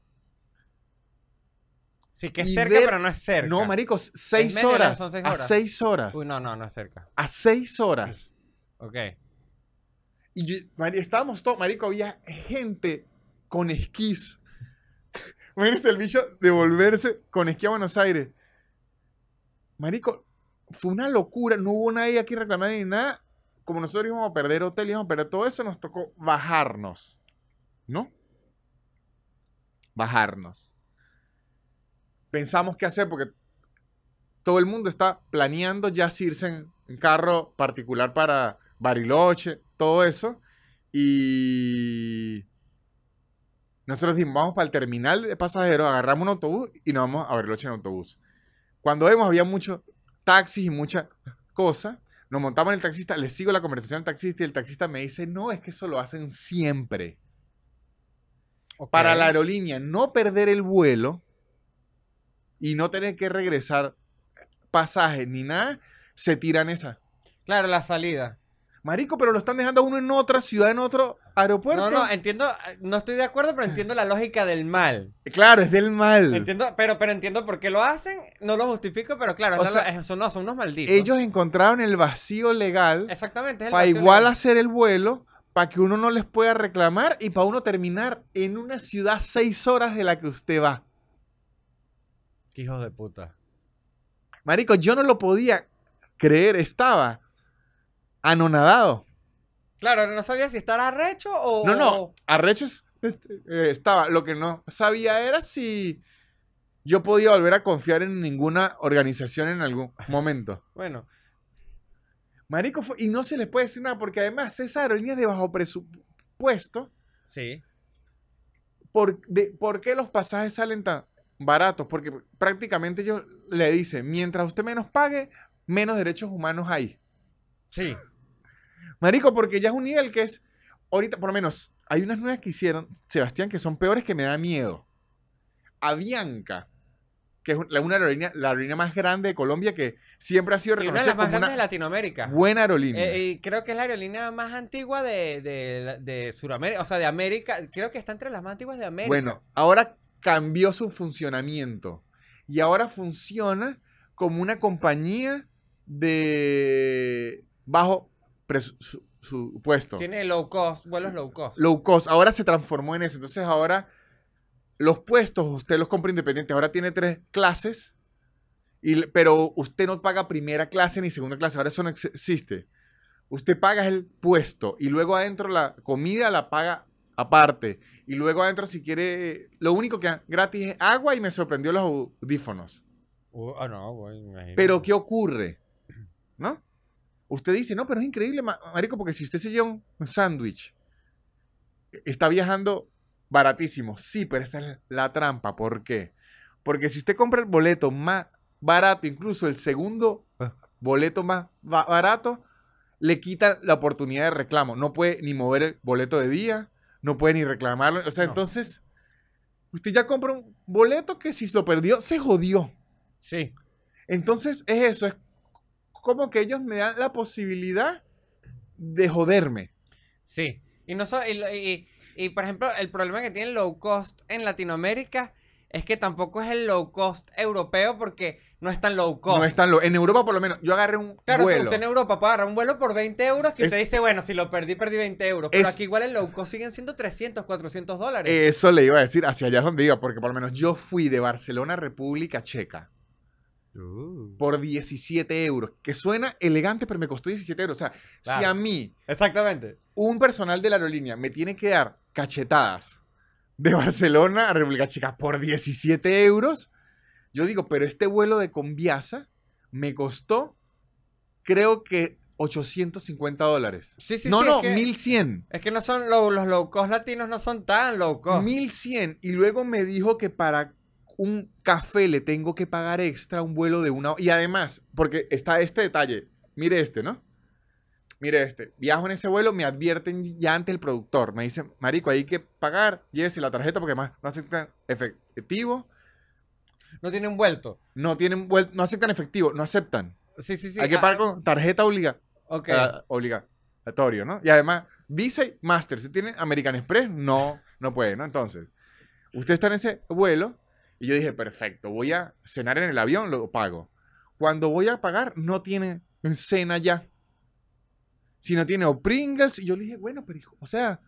Sí, que es cerca, ver- pero no es cerca. No, maricos, seis horas. son seis A seis horas. Uy, no, no, no es cerca. A seis horas. Ok. Y yo- estábamos todos, marico, había gente con esquís. Imagínense el bicho de volverse con esquí a Buenos Aires. Marico, fue una locura. No hubo nadie aquí reclamando ni nada. Como nosotros íbamos a perder hotel, íbamos a perder todo eso, nos tocó bajarnos. ¿No? Bajarnos. Pensamos qué hacer porque todo el mundo está planeando ya irse en, en carro particular para Bariloche, todo eso. Y nosotros dijimos, vamos para el terminal de pasajeros, agarramos un autobús y nos vamos a Bariloche en autobús. Cuando vemos había muchos taxis y muchas cosas, nos montamos en el taxista, le sigo la conversación al taxista y el taxista me dice, no, es que eso lo hacen siempre. Para la aerolínea no perder el vuelo y no tener que regresar pasaje ni nada, se tiran esa. Claro, la salida. Marico, pero lo están dejando a uno en otra ciudad, en otro aeropuerto. No, no, entiendo, no estoy de acuerdo, pero entiendo la lógica del mal. Claro, es del mal. Entiendo, pero, pero entiendo por qué lo hacen, no lo justifico, pero claro, O la- sea, son, no, son unos malditos. Ellos encontraron el vacío legal Exactamente, es el para igual legal. hacer el vuelo, para que uno no les pueda reclamar y para uno terminar en una ciudad seis horas de la que usted va. Qué hijos de puta. Marico, yo no lo podía creer, estaba anonadado. Claro, no sabía si estar arrecho o... No, no, arrechos este, eh, estaba. Lo que no sabía era si yo podía volver a confiar en ninguna organización en algún momento. Bueno, Marico, fue- y no se les puede decir nada porque además esa aerolínea es de bajo presupuesto. sí. ¿Por, de, ¿Por qué los pasajes salen tan baratos? Porque prácticamente ellos le dicen, mientras usted menos pague, menos derechos humanos hay. Sí. Marico, porque ya es un nivel que es, ahorita por lo menos, hay unas nuevas que hicieron, Sebastián, que son peores que me da miedo. Avianca, que es una aerolínea, la aerolínea más grande de Colombia que siempre ha sido Y una de reconocida las más como grandes una de Latinoamérica. buena aerolínea. Eh, y creo que es la aerolínea más antigua de, de, de Sudamérica, o sea, de América. Creo que está entre las más antiguas de América. Bueno, ahora cambió su funcionamiento y ahora funciona como una compañía de bajo presupuesto. Tiene low cost, vuelos low cost. Low cost. Ahora se transformó en eso. Entonces ahora los puestos usted los compra independiente. Ahora tiene tres clases, y, pero usted no paga primera clase ni segunda clase. Ahora eso no ex- existe. Usted paga el puesto y luego adentro la comida la paga aparte. Y luego adentro si quiere, lo único que gratis es agua y me sorprendió los audífonos. Uh, ah, no. Pero ¿qué ocurre? ¿No? Usted dice, no, pero es increíble, ma- marico, porque si usted se lleva un sándwich, está viajando baratísimo. Sí, pero esa es la trampa. ¿Por qué? Porque si usted compra el boleto más barato, incluso el segundo boleto más ba- barato, le quita la oportunidad de reclamo. No puede ni mover el boleto de día, no puede ni reclamarlo. O sea, No. entonces, usted ya compra un boleto que si lo perdió, se jodió. Sí. Entonces es eso, es como que ellos me dan la posibilidad de joderme. Sí. Y, no so- y, y- y, por ejemplo, el problema que tiene el low cost en Latinoamérica es que tampoco es el low cost europeo porque no es tan low cost. No es tan lo- En Europa, por lo menos, yo agarré un Claro, si vuelo. usted en Europa puede agarrar un vuelo por 20 euros que Es- usted dice, bueno, si lo perdí, perdí 20 euros. Pero Es- aquí igual el low cost siguen siendo 300, 400 dólares. Eso le iba a decir, hacia allá es donde iba, porque por lo menos yo fui de Barcelona a República Checa Uh. por 17 euros, que suena elegante, pero me costó 17 euros. O sea, si a mí Exactamente. un personal de la aerolínea me tiene que dar cachetadas de Barcelona a República Checa por 17 euros, yo digo, pero este vuelo de Conviasa me costó, creo que 850 dólares. Sí, sí, no, sí, no, es que- 1100. Es que no son low- los low cost latinos no son tan low cost. 1100. Y luego me dijo que para un café le tengo que pagar extra un vuelo de una Y además, porque está este detalle. Mire este, ¿no? Mire este. Viajo en ese vuelo, me advierten ya ante el productor. Me dicen, marico, hay que pagar. Llévese la tarjeta porque más no aceptan efectivo. No tienen vuelto. No tienen vuel- no aceptan efectivo, no aceptan. Sí, sí, sí. hay que pagar con tarjeta obliga Ok. ah, obligatorio, ¿no? Y además, Visa y Master. Si tienen American Express, no, no puede, ¿no? Entonces, usted está en ese vuelo y yo dije, perfecto, voy a cenar en el avión, lo pago. Cuando voy a pagar, no tiene cena ya. Si no tiene o Pringles, y yo le dije, bueno, pero hijo, o sea,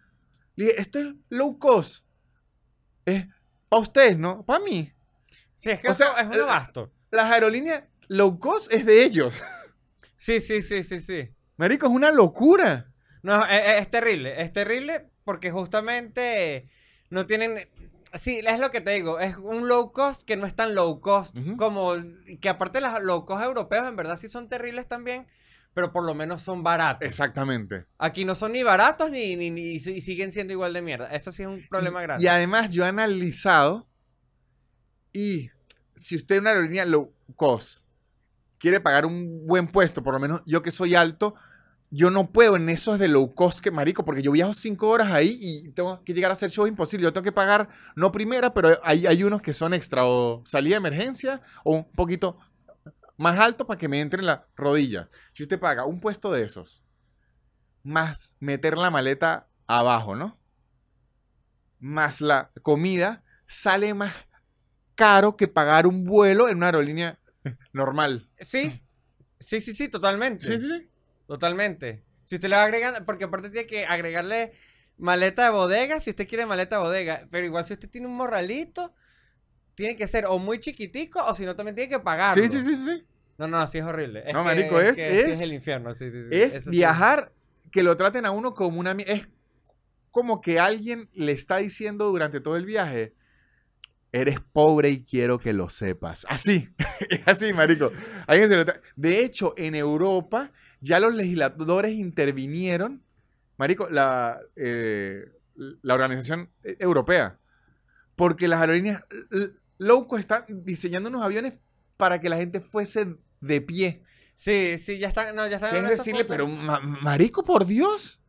le dije, esto es low cost. Es para ustedes, ¿no? Para mí. sí, es que o eso sea, es un eh, abasto. Las aerolíneas low cost es de ellos. Sí, sí, sí, sí, sí. Marico, es una locura. No, es, terrible, es terrible porque justamente no tienen... Sí, es lo que te digo, es un low cost que no es tan low cost como... Que aparte los low cost europeos en verdad sí son terribles también, pero por lo menos son baratos. Exactamente. Aquí no son ni baratos ni, ni, y siguen siendo igual de mierda. Eso sí es un problema y, grande. Y además yo he analizado y si usted es una aerolínea low cost quiere pagar un buen puesto, por lo menos yo que soy alto, yo no puedo en esos de low cost que marico, porque yo viajo cinco horas ahí y tengo que llegar a hacer shows imposible. Yo tengo que pagar, no primera, pero hay, hay unos que son extra o salida de emergencia o un poquito más alto para que me entren las rodillas. Si usted paga un puesto de esos, más meter la maleta abajo, ¿no? Más la comida, sale más caro que pagar un vuelo en una aerolínea normal. Sí, sí, sí, sí, totalmente. Sí, sí, sí. Totalmente. Si usted le va agregando, porque aparte tiene que agregarle maleta de bodega, si usted quiere maleta de bodega, pero igual si usted tiene un morralito, tiene que ser o muy chiquitico o si no también tiene que pagarlo. Sí, sí, sí, sí. No, no, sí es horrible. Es No, que- marico, es- que es- el infierno, sí, sí, sí. Es viajar, que lo traten a uno como una... Es como que alguien le está diciendo durante todo el viaje, eres pobre y quiero que lo sepas. Así, así, marico. De hecho, en Europa ya los legisladores intervinieron, marico, la, eh, la organización eh, europea, porque las aerolíneas l- low cost están diseñando unos aviones para que la gente fuese de pie. Sí, sí, ya están, no, ya están. ¿Qué en es decirle? Pero, ma- marico, por Dios.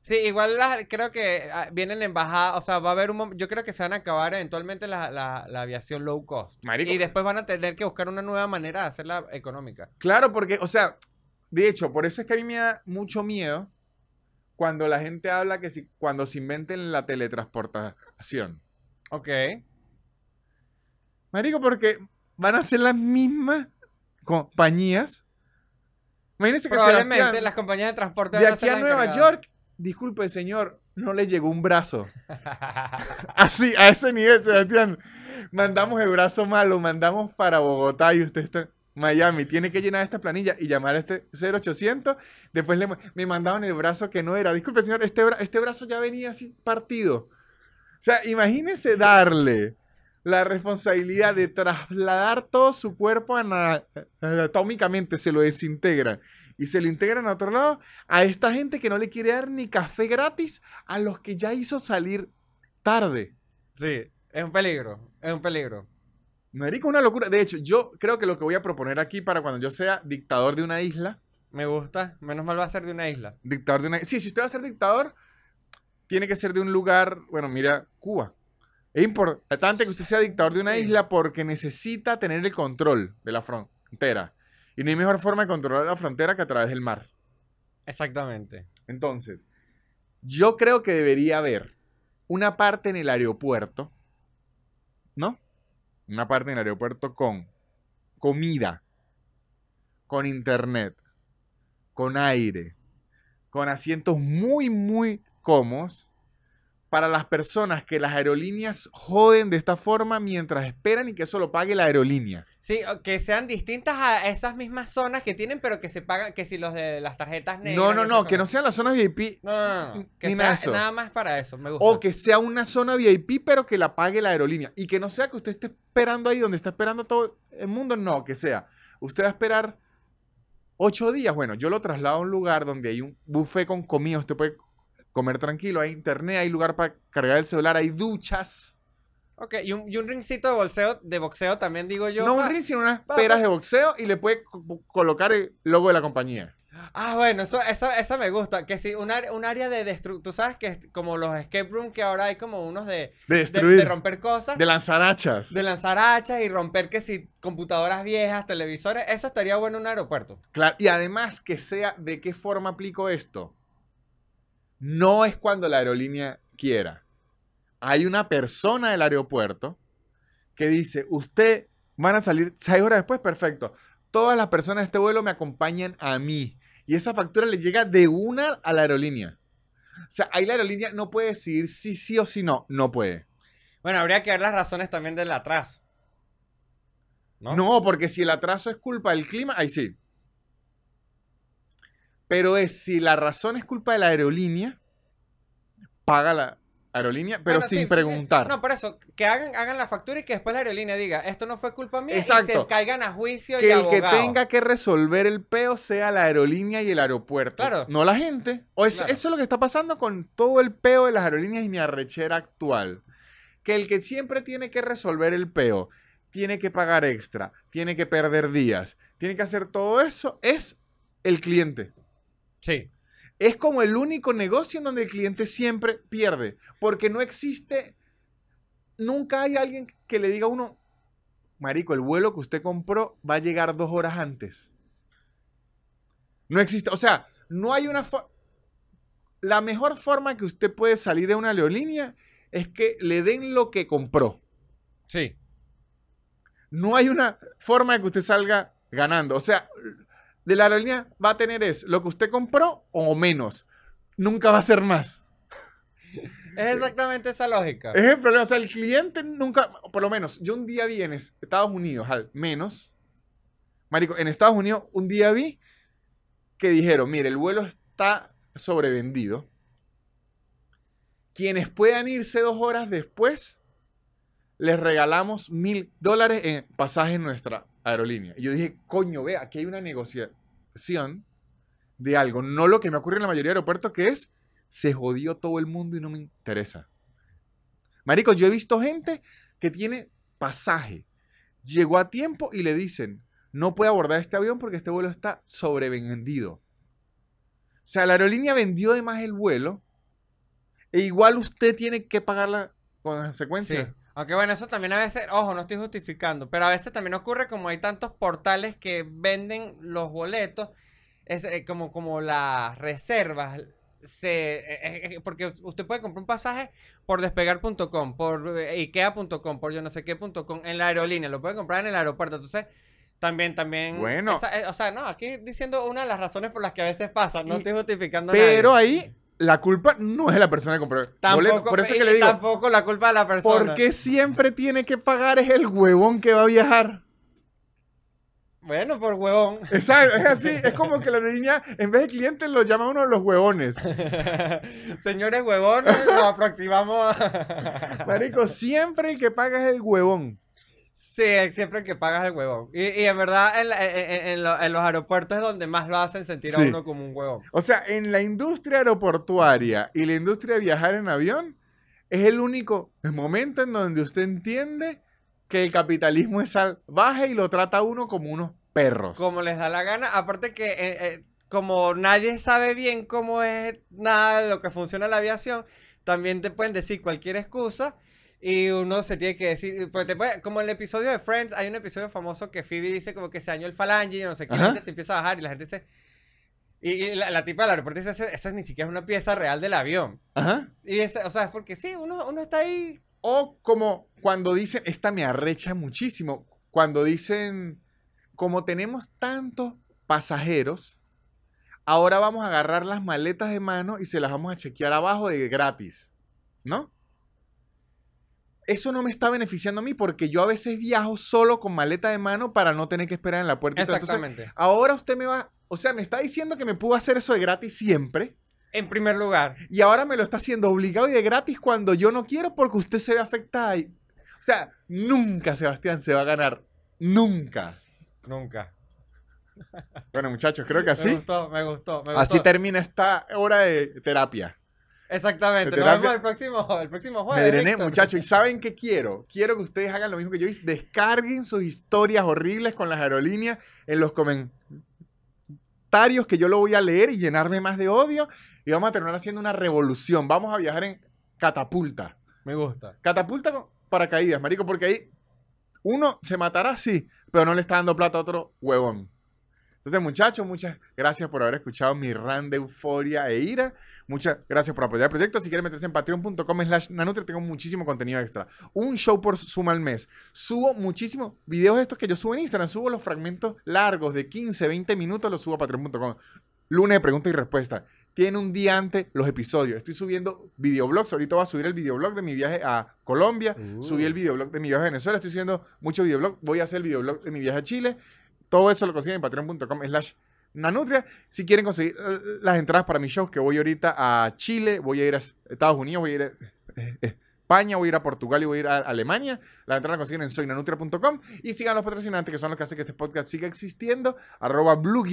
Sí, igual las- creo que ah, vienen embajadas, o sea, va a haber un yo creo que se van a acabar eventualmente la, la- la aviación low cost. Marico. Y después van a tener que buscar una nueva manera de hacerla económica. Claro, porque, o sea, de hecho, por eso es que a mí me da mucho miedo cuando la gente habla que si, cuando se inventen la teletransportación. Ok. Marico, porque van a ser las mismas compañías. Imagínense que Probablemente Sebastián, las compañías de transporte de van a aquí ser a Nueva encargadas. York, disculpe, señor, no le llegó un brazo. Así, a ese nivel, Sebastián. Mandamos el brazo malo, mandamos para Bogotá y usted está Miami. Tiene que llenar esta planilla y llamar a este 0800. Después le, me mandaban el brazo que no era. Disculpe, señor, este, este brazo ya venía así partido. O sea, imagínese darle la responsabilidad de trasladar todo su cuerpo ana- anatómicamente, se lo desintegran y se lo integran a otro lado a esta gente que no le quiere dar ni café gratis a los que ya hizo salir tarde. Sí, es un peligro, es un peligro. Marico, una locura. De hecho, yo creo que lo que voy a proponer aquí para cuando yo sea dictador de una isla, Me gusta, menos mal va a ser de una isla. dictador de una Sí, si usted va a ser dictador, tiene que ser de un lugar, bueno, mira, Cuba. Es importante que usted sea dictador de una Sí. isla porque necesita tener el control de la frontera. Y no hay mejor forma de controlar la frontera que a través del mar. Exactamente. Entonces, yo creo que debería haber una parte en el aeropuerto, ¿no? Una parte en el aeropuerto con comida, con internet, con aire, con asientos muy, muy cómodos para las personas que las aerolíneas joden de esta forma mientras esperan y que eso lo pague la aerolínea. Sí, que sean distintas a esas mismas zonas que tienen, pero que se pagan, que si los de las tarjetas negras. No, no, no, que no sean las zonas VIP No, no, no, no, Que Ni sea nada más para eso, me gusta. O que sea una zona VIP, pero que la pague la aerolínea. Y que no sea que usted esté esperando ahí donde está esperando todo el mundo. No, que sea. Usted va a esperar ocho días. Bueno, yo lo traslado a un lugar donde hay un buffet con comida. Usted puede comer tranquilo. Hay internet, hay lugar para cargar el celular, hay duchas. Ok, y un, y un ringcito de boxeo, de boxeo también digo yo. no un ring, sino unas pa- peras de boxeo y le puede co- colocar el logo de la compañía. Ah, bueno, eso, eso, eso me gusta. Que sí, un, área- un área de destrucción. Tú sabes que es como los escape room que ahora hay como unos de, De de, destruir. de romper cosas. De lanzar hachas. De lanzar hachas y romper que si computadoras viejas, televisores, eso estaría bueno en un aeropuerto. Claro, y además que sea de qué forma aplico esto. No es cuando la aerolínea quiera. Hay una persona del aeropuerto que dice, usted van a salir seis horas después, perfecto. Todas las personas de este vuelo me acompañan a mí. Y esa factura le llega de una a la aerolínea. O sea, ahí la aerolínea no puede decidir si sí o si no. No puede. Bueno, habría que ver las razones también del atraso. ¿No? No, porque si el atraso es culpa del clima, ahí sí. Pero es si la razón es culpa de la aerolínea, paga la aerolínea, pero Bueno, sin sí, sí, sí. preguntar. No, por eso, que hagan, hagan la factura y que después la aerolínea diga, esto no fue culpa mía y Exacto. se caigan a juicio y que el que abogado. tenga que resolver el peo sea la aerolínea y el aeropuerto. Claro. No la gente. O es- Claro. Eso es lo que está pasando con todo el peo de las aerolíneas y mi arrechera actual. Que el que siempre tiene que resolver el peo, tiene que pagar extra, tiene que perder días, tiene que hacer todo eso, es el cliente. Sí. es como el único negocio en donde el cliente siempre pierde. Porque no existe, nunca hay alguien que le diga a uno, Marico, el vuelo que usted compró va a llegar dos horas antes. No existe, o sea, no hay una... fo- La mejor forma que usted puede salir de una aerolínea es que le den lo que compró. Sí. No hay una forma de que usted salga ganando. O sea, de la aerolínea va a tener es lo que usted compró o menos. Nunca va a ser más. Es exactamente esa lógica. Es el problema. O sea, el cliente nunca, por lo menos, yo un día vi en es- Estados Unidos, al menos, Marico, en Estados Unidos un día vi que dijeron, mire, el vuelo está sobrevendido. Quienes puedan irse dos horas después, les regalamos mil dólares en pasaje en nuestra aerolínea. Y yo dije, coño, ve, aquí hay una negociación de algo. No lo que me ocurre en la mayoría de aeropuertos, que es, se jodió todo el mundo y no me interesa. Marico, yo he visto gente que tiene pasaje, llegó a tiempo y le dicen, no puede abordar este avión porque este vuelo está sobrevendido. O sea, la aerolínea vendió de más el vuelo e igual usted tiene que pagar la consecuencia. Sí. Aunque bueno, eso también a veces, ojo, no estoy justificando, pero a veces también ocurre como hay tantos portales que venden los boletos, es eh, como, como las reservas, se, eh, eh, porque usted puede comprar un pasaje por despegar.com, por ikea.com, por yo no sé qué.com, en la aerolínea, lo puede comprar en el aeropuerto, entonces también, también, Bueno. esa- o sea, no, aquí diciendo una de las razones por las que a veces pasa, no Y- estoy justificando a Pero nadie. ahí la culpa no es de la persona que compró el Tampoco, boleto. Por eso es que le digo, tampoco la culpa de la persona. ¿por qué siempre tiene que pagar es el huevón que va a viajar? Bueno, por huevón. Exacto, es así. Es como que la niña, en vez de clientes, lo llama uno los huevones. Señores huevones, nos aproximamos a... Marico, siempre el que paga es el huevón. Sí, siempre que pagas el huevón. Y, y en verdad, en, la- en- lo- en los aeropuertos es donde más lo hacen sentir a Sí. uno como un huevón. O sea, en la industria aeroportuaria y la industria de viajar en avión, es el único momento en donde usted entiende que el capitalismo es salvaje y lo trata a uno como unos perros. Como les da la gana. Aparte que, eh, eh, como nadie sabe bien cómo es nada de lo que funciona la aviación, también te pueden decir cualquier excusa. Y uno se tiene que decir, pues te puede- como en el episodio de Friends, hay un episodio famoso que Phoebe dice como que se dañó el falange y no sé qué, la gente se empieza a bajar y la gente dice... Y, y la, la tipa del aeropuerto dice, esa, esa ni siquiera es una pieza real del avión. Ajá. Y ese- o sea, es porque sí, uno, uno está ahí. O como cuando dicen, esta me arrecha muchísimo, cuando dicen, como tenemos tantos pasajeros, ahora vamos a agarrar las maletas de mano y se las vamos a chequear abajo de gratis, ¿no? Eso no me está beneficiando a mí porque yo a veces viajo solo con maleta de mano para no tener que esperar en la puerta. Entonces, Exactamente. ahora usted me va, o sea, me está diciendo que me pudo hacer eso de gratis siempre. En primer lugar. Y ahora me lo está haciendo obligado y de gratis cuando yo no quiero porque usted se ve afectada. y- O sea, nunca Sebastián se va a ganar. Nunca. Nunca. Bueno, muchachos, creo que Me así. gustó, me gustó, me gustó. Así termina esta hora de terapia. Exactamente. Nos vemos el próximo, el próximo jueves. Me drené, muchachos. ¿Y saben qué quiero? Quiero que ustedes hagan lo mismo que yo hice. Descarguen sus historias horribles con las aerolíneas en los comentarios que yo lo voy a leer y llenarme más de odio. Y vamos a terminar haciendo una revolución. Vamos a viajar en catapulta. Me gusta. Catapulta con paracaídas, marico, porque ahí uno se matará, sí, pero no le está dando plata a otro huevón. Entonces, muchachos, muchas gracias por haber escuchado mi ran de euforia e ira. Muchas gracias por apoyar el proyecto. Si quieren meterse en patreon.com slash nanutria, tengo muchísimo contenido extra. Un show por suma al mes. Subo muchísimos videos estos que yo subo en Instagram. Subo los fragmentos largos de 15, 20 minutos, los subo a patreon.com. Lunes de pregunta y respuesta. Tiene un día antes los episodios. Estoy subiendo videoblogs. Ahorita voy a subir el videoblog de mi viaje a Colombia. Uh. Subí el videoblog de mi viaje a Venezuela. Estoy subiendo muchos videoblogs. Voy a hacer el videoblog de mi viaje a Chile. Todo eso lo consiguen en patreon.com slash nanutria. Si quieren conseguir eh, las entradas para mis shows, que voy ahorita a Chile, voy a ir a Estados Unidos, voy a ir a eh, España, voy a ir a Portugal y voy a ir a Alemania. Las entradas las consiguen en soynanutria.com. Y sigan los patrocinantes, que son los que hacen que este podcast siga existiendo. Arroba blue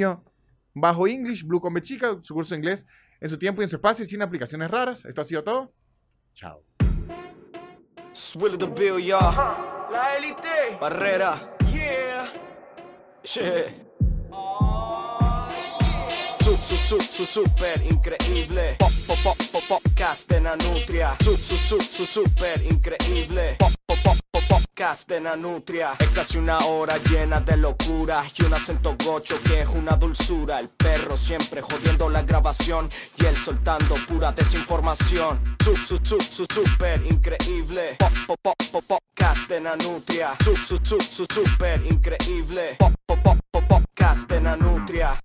bajo English, blue con B chica, su curso de inglés en su tiempo y en su espacio y sin aplicaciones raras. Esto ha sido todo. Chao. Swill the bill, y'all. La élite. Barrera. Yeah. Su, su, su, su, super increíble. Pop, pop, pop, pop, podcast de Nanutria. Su, su, su, su, super pop, podcast de Nanutria. Es casi una hora llena de locura y un acento gocho que es una dulzura. El perro siempre jodiendo la grabación y él soltando pura desinformación. Su, su, su, su, super increíble. Pop, pop, pop, pop, podcast de Nanutria. Su, su, su, su, super increíble. Pop, pop, pop, pop, podcast de Nanutria.